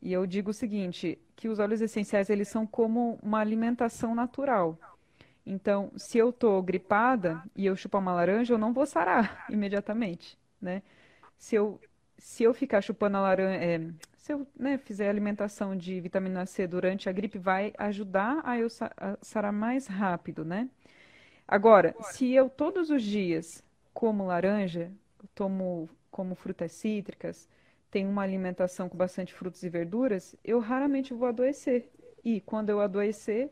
E eu digo o seguinte, que os óleos essenciais, eles são como uma alimentação natural. Então, se eu tô gripada e eu chupar uma laranja, eu não vou sarar imediatamente, né? Se eu, se eu ficar chupando a laranja, é, se eu né, fizer alimentação de vitamina C durante a gripe, vai ajudar a eu sarar mais rápido, né? Agora, se eu todos os dias como laranja, tomo como frutas cítricas, tenho uma alimentação com bastante frutos e verduras, eu raramente vou adoecer. E quando eu adoecer,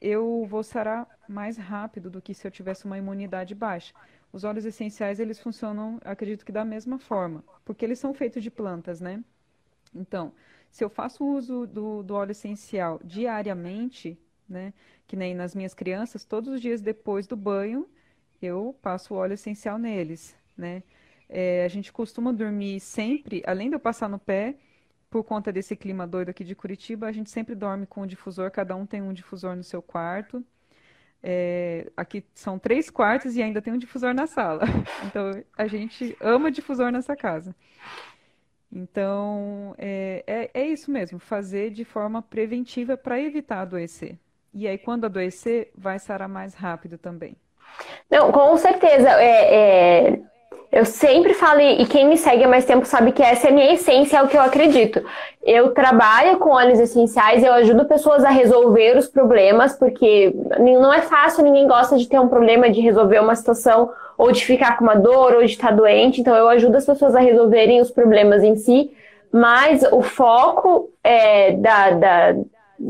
eu vou sarar mais rápido do que se eu tivesse uma imunidade baixa. Os óleos essenciais, eles funcionam, acredito que da mesma forma, porque eles são feitos de plantas, né? Então, se eu faço uso do, do óleo essencial diariamente, né, que nem nas minhas crianças, todos os dias depois do banho, eu passo o óleo essencial neles, né? É, a gente costuma dormir sempre, além de eu passar no pé, por conta desse clima doido aqui de Curitiba, a gente sempre dorme com um difusor, cada um tem um difusor no seu quarto. É, aqui são três quartos e ainda tem um difusor na sala. Então a gente ama difusor nessa casa. Então, é, é, é isso mesmo, fazer de forma preventiva para evitar adoecer. E aí, quando adoecer, vai sarar mais rápido também. Não, com certeza. É, é, Eu sempre falo, e quem me segue há mais tempo sabe que essa é a minha essência, é o que eu acredito. Eu trabalho com óleos essenciais, eu ajudo pessoas a resolver os problemas, porque não é fácil, ninguém gosta de ter um problema, de resolver uma situação, ou de ficar com uma dor, ou de estar doente. Então, eu ajudo as pessoas a resolverem os problemas em si, mas o foco é, da, da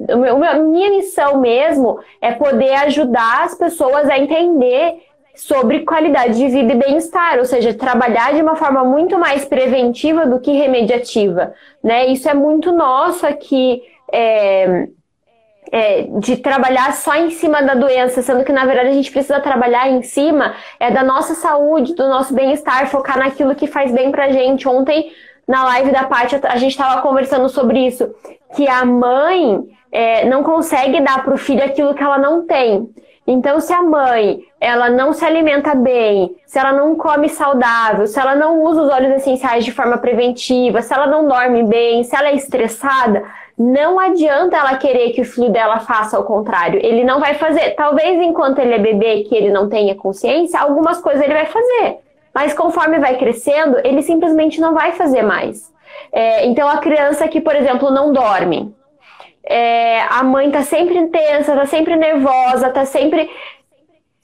a minha missão mesmo é poder ajudar as pessoas a entender sobre qualidade de vida e bem-estar, ou seja, trabalhar de uma forma muito mais preventiva do que remediativa, né? Isso é muito nosso aqui, é, é, de trabalhar só em cima da doença, sendo que na verdade a gente precisa trabalhar em cima é da nossa saúde, do nosso bem-estar, focar naquilo que faz bem pra gente. Ontem na live da Paty a gente estava conversando sobre isso, que a mãe é, não consegue dar para o filho aquilo que ela não tem. Então, se a mãe ela não se alimenta bem, se ela não come saudável, se ela não usa os óleos essenciais de forma preventiva, se ela não dorme bem, se ela é estressada, não adianta ela querer que o filho dela faça o contrário. Ele não vai fazer. Talvez enquanto ele é bebê, que ele não tenha consciência, algumas coisas ele vai fazer. Mas conforme vai crescendo, ele simplesmente não vai fazer mais. É, então, a criança que, por exemplo, não dorme, é, a mãe tá sempre intensa, tá sempre nervosa, tá sempre,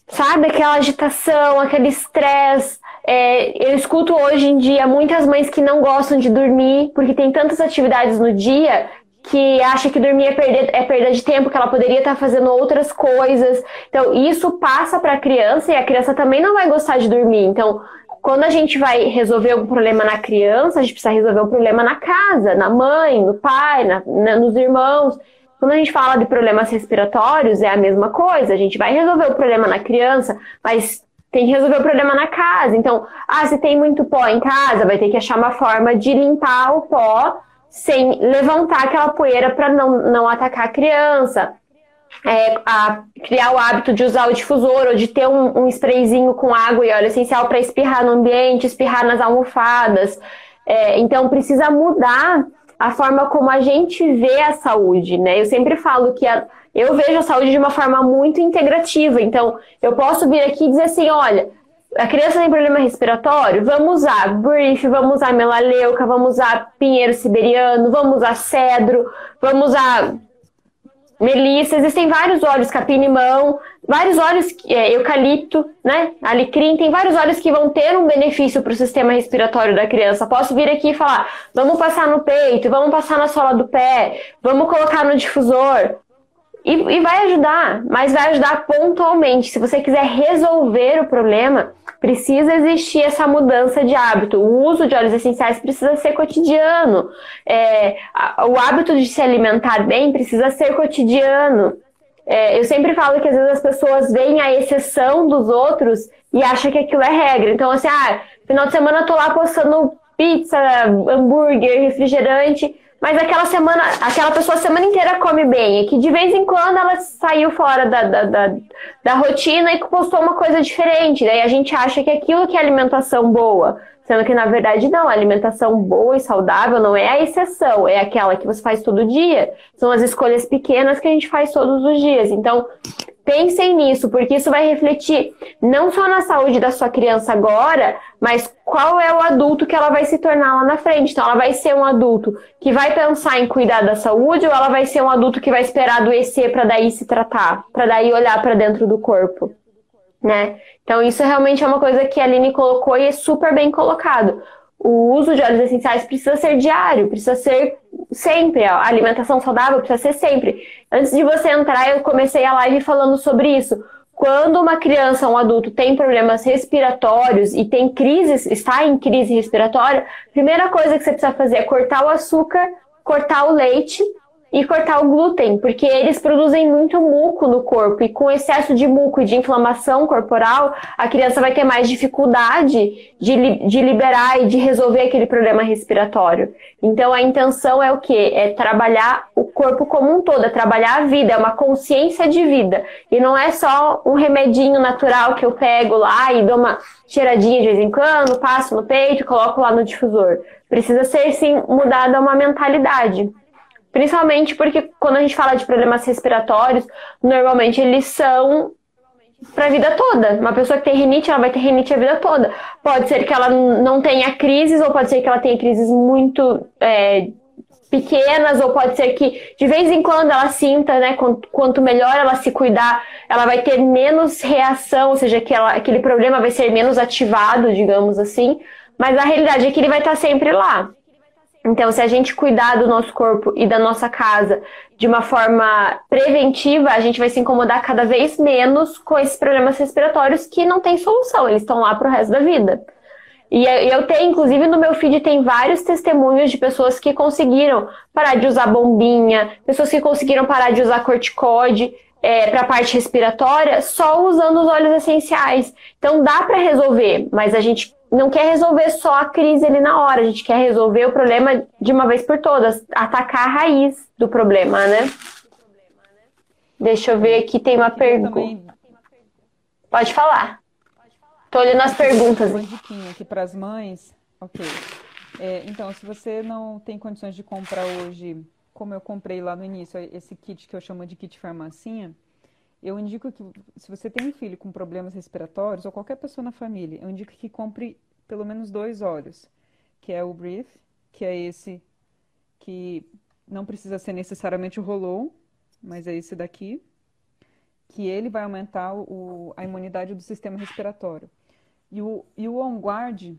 sabe, aquela agitação, aquele estresse. É, eu escuto hoje em dia muitas mães que não gostam de dormir porque tem tantas atividades no dia que acha que dormir é é perda de tempo, que ela poderia estar fazendo outras coisas. Então, isso passa para a criança e a criança também não vai gostar de dormir. Então, quando a gente vai resolver algum problema na criança, a gente precisa resolver o um problema na casa, na mãe, no pai, na, na, nos irmãos. Quando a gente fala de problemas respiratórios, é a mesma coisa. A gente vai resolver o problema na criança, mas tem que resolver o problema na casa. Então, ah, se tem muito pó em casa, vai ter que achar uma forma de limpar o pó sem levantar aquela poeira para não, não atacar a criança é, a criar o hábito de usar o difusor ou de ter um, um sprayzinho com água e óleo essencial para espirrar no ambiente, espirrar nas almofadas. É, então precisa mudar a forma como a gente vê a saúde, né? Eu sempre falo que a, eu vejo a saúde de uma forma muito integrativa. Então eu posso vir aqui e dizer assim, olha, a criança tem problema respiratório, vamos usar brief, vamos usar melaleuca, vamos usar pinheiro siberiano, vamos usar cedro, vamos usar melissa, existem vários óleos, capim-limão, vários óleos, é, eucalipto, né, alecrim, tem vários óleos que vão ter um benefício para o sistema respiratório da criança. Posso vir aqui e falar, vamos passar no peito, vamos passar na sola do pé, vamos colocar no difusor. E, e vai ajudar, mas vai ajudar pontualmente. Se você quiser resolver o problema, precisa existir essa mudança de hábito. O uso de óleos essenciais precisa ser cotidiano. É, o hábito de se alimentar bem precisa ser cotidiano. É, eu sempre falo que às vezes as pessoas veem a exceção dos outros e acham que aquilo é regra. Então, assim, ah, final de semana eu tô lá postando pizza, hambúrguer, refrigerante. Mas aquela semana, aquela pessoa a semana inteira come bem. É que de vez em quando ela saiu fora da, da, da, da rotina e postou uma coisa diferente. Daí a gente acha que aquilo que é alimentação boa. Sendo que, na verdade, não. A alimentação boa e saudável não é a exceção, é aquela que você faz todo dia. São as escolhas pequenas que a gente faz todos os dias. Então, Pensem nisso, porque isso vai refletir não só na saúde da sua criança agora, mas qual é o adulto que ela vai se tornar lá na frente. Então, ela vai ser um adulto que vai pensar em cuidar da saúde ou ela vai ser um adulto que vai esperar adoecer para daí se tratar, para daí olhar para dentro do corpo, né? Então, isso realmente é uma coisa que a Aline colocou e é super bem colocado o uso de óleos essenciais precisa ser diário, precisa ser sempre. A alimentação saudável precisa ser sempre. Antes de você entrar, eu comecei a live falando sobre isso. Quando uma criança um adulto tem problemas respiratórios e tem crises, está em crise respiratória, primeira coisa que você precisa fazer é cortar o açúcar, cortar o leite e cortar o glúten, porque eles produzem muito muco no corpo e com excesso de muco e de inflamação corporal, a criança vai ter mais dificuldade de, de liberar e de resolver aquele problema respiratório. Então a intenção é o que? É trabalhar o corpo como um todo, é trabalhar a vida, é uma consciência de vida. E não é só um remedinho natural que eu pego lá e dou uma cheiradinha de vez em quando, passo no peito, coloco lá no difusor. Precisa ser sim mudada uma mentalidade. Principalmente porque quando a gente fala de problemas respiratórios, normalmente eles são para a vida toda. Uma pessoa que tem rinite, ela vai ter rinite a vida toda. Pode ser que ela não tenha crises, ou pode ser que ela tenha crises muito é, pequenas, ou pode ser que de vez em quando ela sinta, né? Quanto, quanto melhor ela se cuidar, ela vai ter menos reação, ou seja, que ela, aquele problema vai ser menos ativado, digamos assim. Mas a realidade é que ele vai estar sempre lá. Então, se a gente cuidar do nosso corpo e da nossa casa de uma forma preventiva, a gente vai se incomodar cada vez menos com esses problemas respiratórios que não tem solução, eles estão lá para o resto da vida. E eu tenho, inclusive no meu feed tem vários testemunhos de pessoas que conseguiram parar de usar bombinha, pessoas que conseguiram parar de usar corticóide é, para a parte respiratória só usando os óleos essenciais. Então dá para resolver, mas a gente não quer resolver só a crise ali na hora, a gente quer resolver o problema de uma vez por todas, atacar a raiz do problema, né? Deixa eu ver aqui, tem uma pergunta. Pode falar. Tô olhando as perguntas. Uma diquinha aqui para as mães. Ok. É, então, se você não tem condições de comprar hoje, como eu comprei lá no início, esse kit que eu chamo de kit farmacinha, eu indico que, se você tem um filho com problemas respiratórios, ou qualquer pessoa na família, eu indico que compre pelo menos dois óleos, que é o Breathe, que é esse que não precisa ser necessariamente o Rolou, mas é esse daqui, que ele vai aumentar o, a imunidade do sistema respiratório. E o, e o On Guard,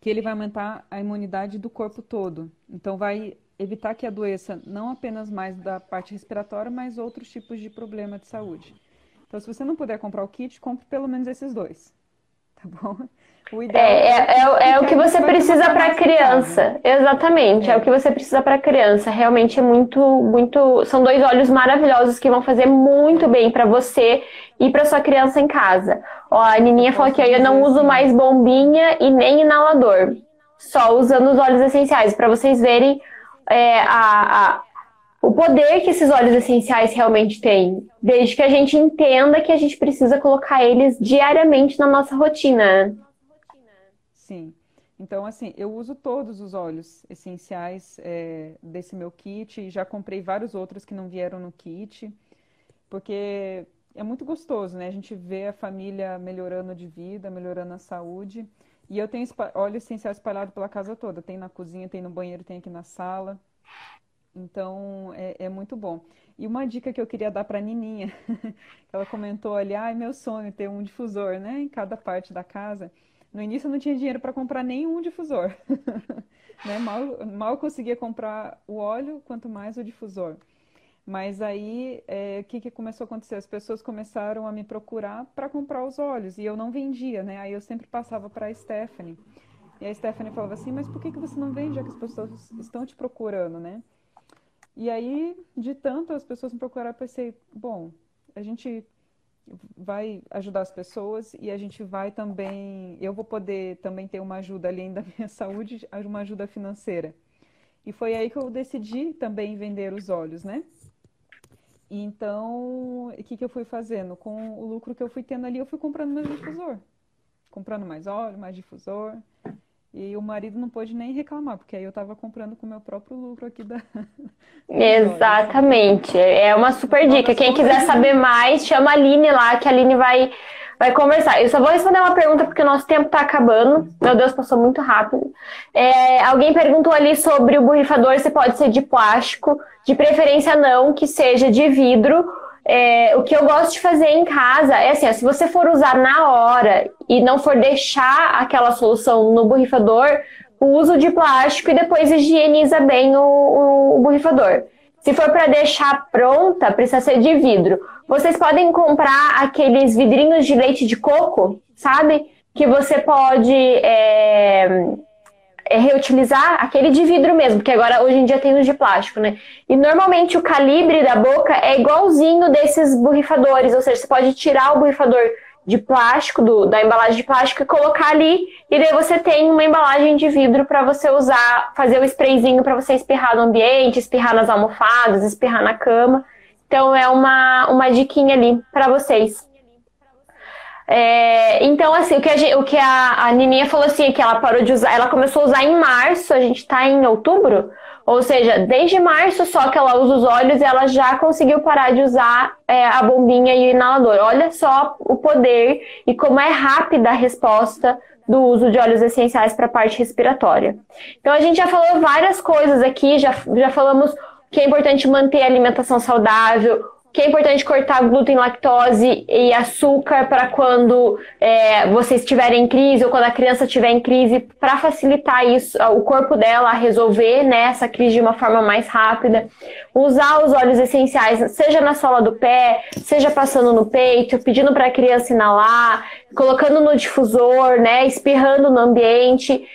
que ele vai aumentar a imunidade do corpo todo. Então, vai evitar que a doença não apenas mais da parte respiratória, mas outros tipos de problema de saúde. Então, se você não puder comprar o kit, compre pelo menos esses dois. Tá bom? O ideal é, é, é, é o que você precisa para a criança. Exatamente, é. é. o que você precisa para a criança. Realmente é muito, muito. São dois olhos maravilhosos que vão fazer muito bem para você e para sua criança em casa. Ó, a Nininha falou que eu não uso assim. mais bombinha e nem inalador, só usando os óleos essenciais para vocês verem é, a, a, o poder que esses óleos essenciais realmente têm, desde que a gente entenda que a gente precisa colocar eles diariamente na nossa rotina. Sim. Então, assim, eu uso todos os óleos essenciais é, desse meu kit. Já comprei vários outros que não vieram no kit, porque é muito gostoso, né? A gente vê a família melhorando de vida, melhorando a saúde. E eu tenho óleo essencial espalhado pela casa toda. Tem na cozinha, tem no banheiro, tem aqui na sala. Então, é, é muito bom. E uma dica que eu queria dar para a Nininha, ela comentou ali, ai, ah, meu sonho ter um difusor, né, em cada parte da casa. No início eu não tinha dinheiro para comprar nenhum difusor. né? mal, mal conseguia comprar o óleo, quanto mais o difusor. Mas aí, é, o que, que começou a acontecer? As pessoas começaram a me procurar para comprar os óleos e eu não vendia, né? Aí eu sempre passava para a Stephanie. E a Stephanie falava assim: Mas por que, que você não vende, já que as pessoas estão te procurando, né? E aí, de tanto as pessoas me procuraram, eu pensei: Bom, a gente vai ajudar as pessoas e a gente vai também. Eu vou poder também ter uma ajuda além da minha saúde, uma ajuda financeira. E foi aí que eu decidi também vender os óleos, né? Então, o que, que eu fui fazendo? Com o lucro que eu fui tendo ali, eu fui comprando mais difusor. Comprando mais óleo, mais difusor. E o marido não pôde nem reclamar, porque aí eu estava comprando com o meu próprio lucro aqui da. Exatamente. É uma super dica. Quem quiser saber mais, chama a Aline lá, que a Aline vai vai conversar. Eu só vou responder uma pergunta porque o nosso tempo está acabando. Meu Deus, passou muito rápido. É, alguém perguntou ali sobre o borrifador se pode ser de plástico. De preferência não, que seja de vidro. É, o que eu gosto de fazer em casa é assim, ó, se você for usar na hora e não for deixar aquela solução no borrifador, o uso de plástico e depois higieniza bem o, o, o borrifador. Se for para deixar pronta, precisa ser de vidro. Vocês podem comprar aqueles vidrinhos de leite de coco, sabe? Que você pode é, é, reutilizar aquele de vidro mesmo, porque agora hoje em dia tem os de plástico, né? E normalmente o calibre da boca é igualzinho desses borrifadores, ou seja, você pode tirar o borrifador de plástico, do, da embalagem de plástico e colocar ali, e daí você tem uma embalagem de vidro para você usar, fazer o sprayzinho para você espirrar no ambiente, espirrar nas almofadas, espirrar na cama. Então é uma, uma diquinha ali para vocês. É, então, assim, o que, a, gente, o que a, a Nininha falou assim, é que ela parou de usar, ela começou a usar em março, a gente está em outubro. Ou seja, desde março só que ela usa os olhos e ela já conseguiu parar de usar é, a bombinha e o inalador. Olha só o poder e como é rápida a resposta do uso de óleos essenciais para a parte respiratória. Então a gente já falou várias coisas aqui, já, já falamos que é importante manter a alimentação saudável, que é importante cortar glúten, lactose e açúcar para quando é, vocês estiverem em crise ou quando a criança estiver em crise, para facilitar isso, o corpo dela a resolver né, essa crise de uma forma mais rápida. Usar os óleos essenciais, seja na sola do pé, seja passando no peito, pedindo para a criança inalar, colocando no difusor, né, espirrando no ambiente.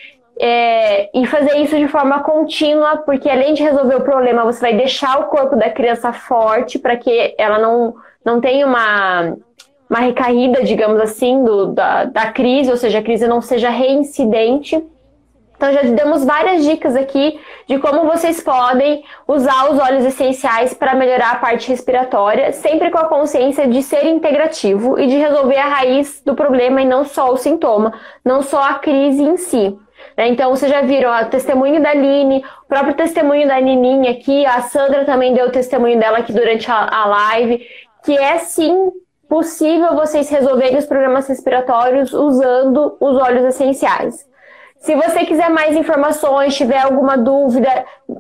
É, e fazer isso de forma contínua, porque além de resolver o problema, você vai deixar o corpo da criança forte para que ela não, não tenha uma, uma recaída, digamos assim, do, da, da crise, ou seja, a crise não seja reincidente. Então já demos várias dicas aqui de como vocês podem usar os óleos essenciais para melhorar a parte respiratória, sempre com a consciência de ser integrativo e de resolver a raiz do problema e não só o sintoma, não só a crise em si. Né? Então, vocês já viram o testemunho da Aline, o próprio testemunho da Nininha aqui, a Sandra também deu o testemunho dela aqui durante a, a live, que é sim possível vocês resolverem os problemas respiratórios usando os óleos essenciais. Se você quiser mais informações, tiver alguma dúvida,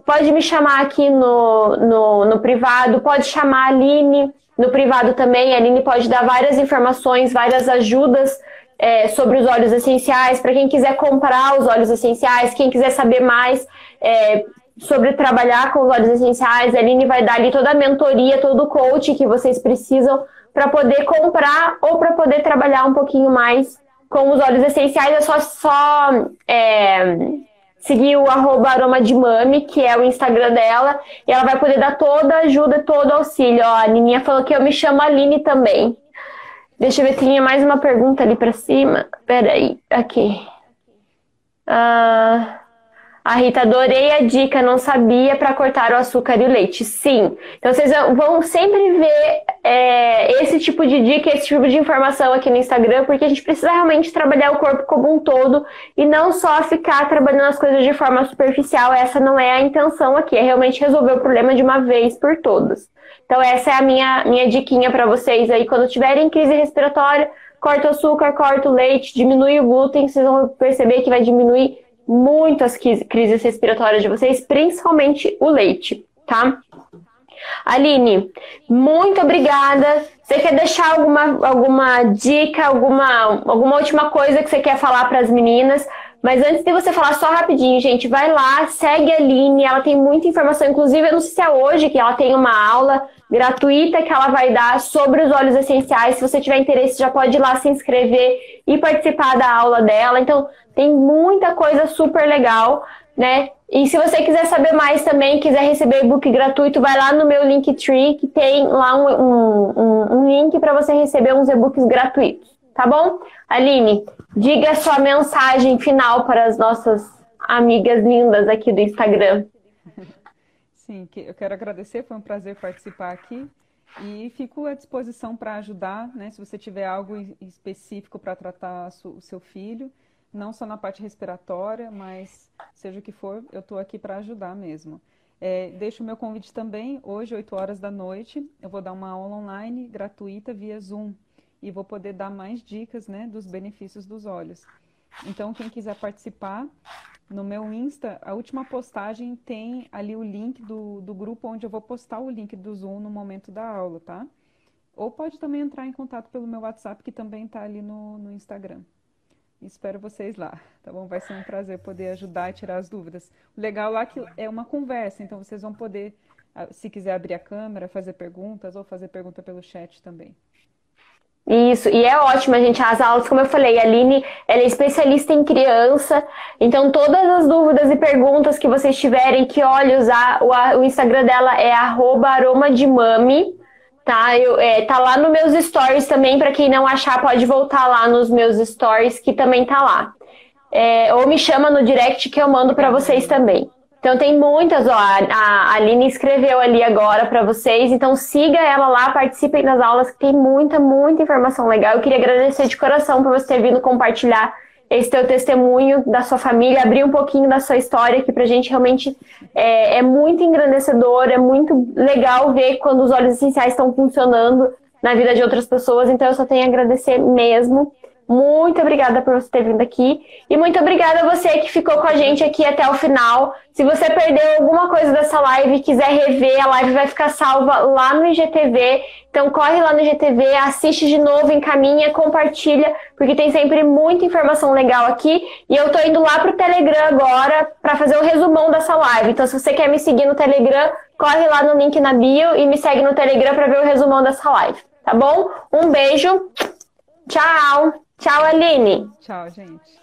pode me chamar aqui no, no, no privado, pode chamar a Aline no privado também. A Aline pode dar várias informações, várias ajudas é, sobre os óleos essenciais, para quem quiser comprar os óleos essenciais, quem quiser saber mais é, sobre trabalhar com os óleos essenciais, a Aline vai dar ali toda a mentoria, todo o coaching que vocês precisam para poder comprar ou para poder trabalhar um pouquinho mais com os óleos essenciais. É só, só é, seguir o arroba aromadimami, que é o Instagram dela, e ela vai poder dar toda a ajuda, todo o auxílio. Ó, a Nininha falou que eu me chamo Aline também. Deixa eu ver, tinha mais uma pergunta ali para cima. Peraí, aqui. Ah, a Rita, adorei a dica, não sabia para cortar o açúcar e o leite. Sim. Então vocês vão sempre ver é, esse tipo de dica, esse tipo de informação aqui no Instagram, porque a gente precisa realmente trabalhar o corpo como um todo e não só ficar trabalhando as coisas de forma superficial. Essa não é a intenção aqui, é realmente resolver o problema de uma vez por todas. Então essa é a minha, minha diquinha para vocês aí. Quando tiverem crise respiratória, corta o açúcar, corta o leite, diminui o glúten, vocês vão perceber que vai diminuir muito as crises respiratórias de vocês, principalmente o leite, tá? Aline, muito obrigada. Você quer deixar alguma, alguma dica, alguma, alguma última coisa que você quer falar para as meninas? Mas antes de você falar, só rapidinho, gente, vai lá, segue a Aline, ela tem muita informação. Inclusive, eu não sei se é hoje que ela tem uma aula gratuita que ela vai dar sobre os óleos essenciais. Se você tiver interesse, já pode ir lá se inscrever e participar da aula dela. Então, tem muita coisa super legal, né? E se você quiser saber mais também, quiser receber e-book gratuito, vai lá no meu Linktree, que tem lá um, um, um link para você receber uns e-books gratuitos, tá bom? Aline, diga sua mensagem final para as nossas amigas lindas aqui do Instagram. Sim, eu quero agradecer, foi um prazer participar aqui. E fico à disposição para ajudar, né? Se você tiver algo específico para tratar o seu filho, não só na parte respiratória, mas seja o que for, eu estou aqui para ajudar mesmo. É, deixo o meu convite também, hoje, 8 horas da noite, eu vou dar uma aula online gratuita via Zoom e vou poder dar mais dicas né, dos benefícios dos olhos. Então, quem quiser participar, no meu Insta, a última postagem tem ali o link do, do grupo onde eu vou postar o link do Zoom no momento da aula, tá? Ou pode também entrar em contato pelo meu WhatsApp, que também está ali no, no Instagram. Espero vocês lá, tá bom? Vai ser um prazer poder ajudar e tirar as dúvidas. O legal lá é que é uma conversa, então vocês vão poder, ah, se quiser abrir a câmera, fazer perguntas ou fazer pergunta pelo chat também. Isso, e é ótimo, gente. As aulas, como eu falei, a Aline ela é especialista em criança, então todas as dúvidas e perguntas que vocês tiverem, que olhe usar, o, o Instagram dela é aromadimami, tá? Eu, é, tá lá nos meus stories também, para quem não achar, pode voltar lá nos meus stories, que também tá lá. É, ou me chama no direct que eu mando para vocês também. Então tem muitas, ó, a, Aline escreveu ali agora para vocês, então siga ela lá, participem das aulas, que tem muita, muita informação legal. Eu queria agradecer de coração por você ter vindo compartilhar esse teu testemunho da sua família, abrir um pouquinho da sua história, que pra gente realmente é, é muito engrandecedor, é muito legal ver quando os olhos essenciais estão funcionando na vida de outras pessoas. Então eu só tenho a agradecer mesmo. Muito obrigada por você ter vindo aqui. E muito obrigada a você que ficou com a gente aqui até o final. Se você perdeu alguma coisa dessa live e quiser rever, a live vai ficar salva lá no IGTV. Então corre lá no IGTV, assiste de novo, encaminha, compartilha, porque tem sempre muita informação legal aqui. E eu tô indo lá pro Telegram agora para fazer o resumão dessa live. Então se você quer me seguir no Telegram, corre lá no link na bio e me segue no Telegram para ver o resumão dessa live. Tá bom? Um beijo. Tchau. Tchau, Aline. Tchau, gente.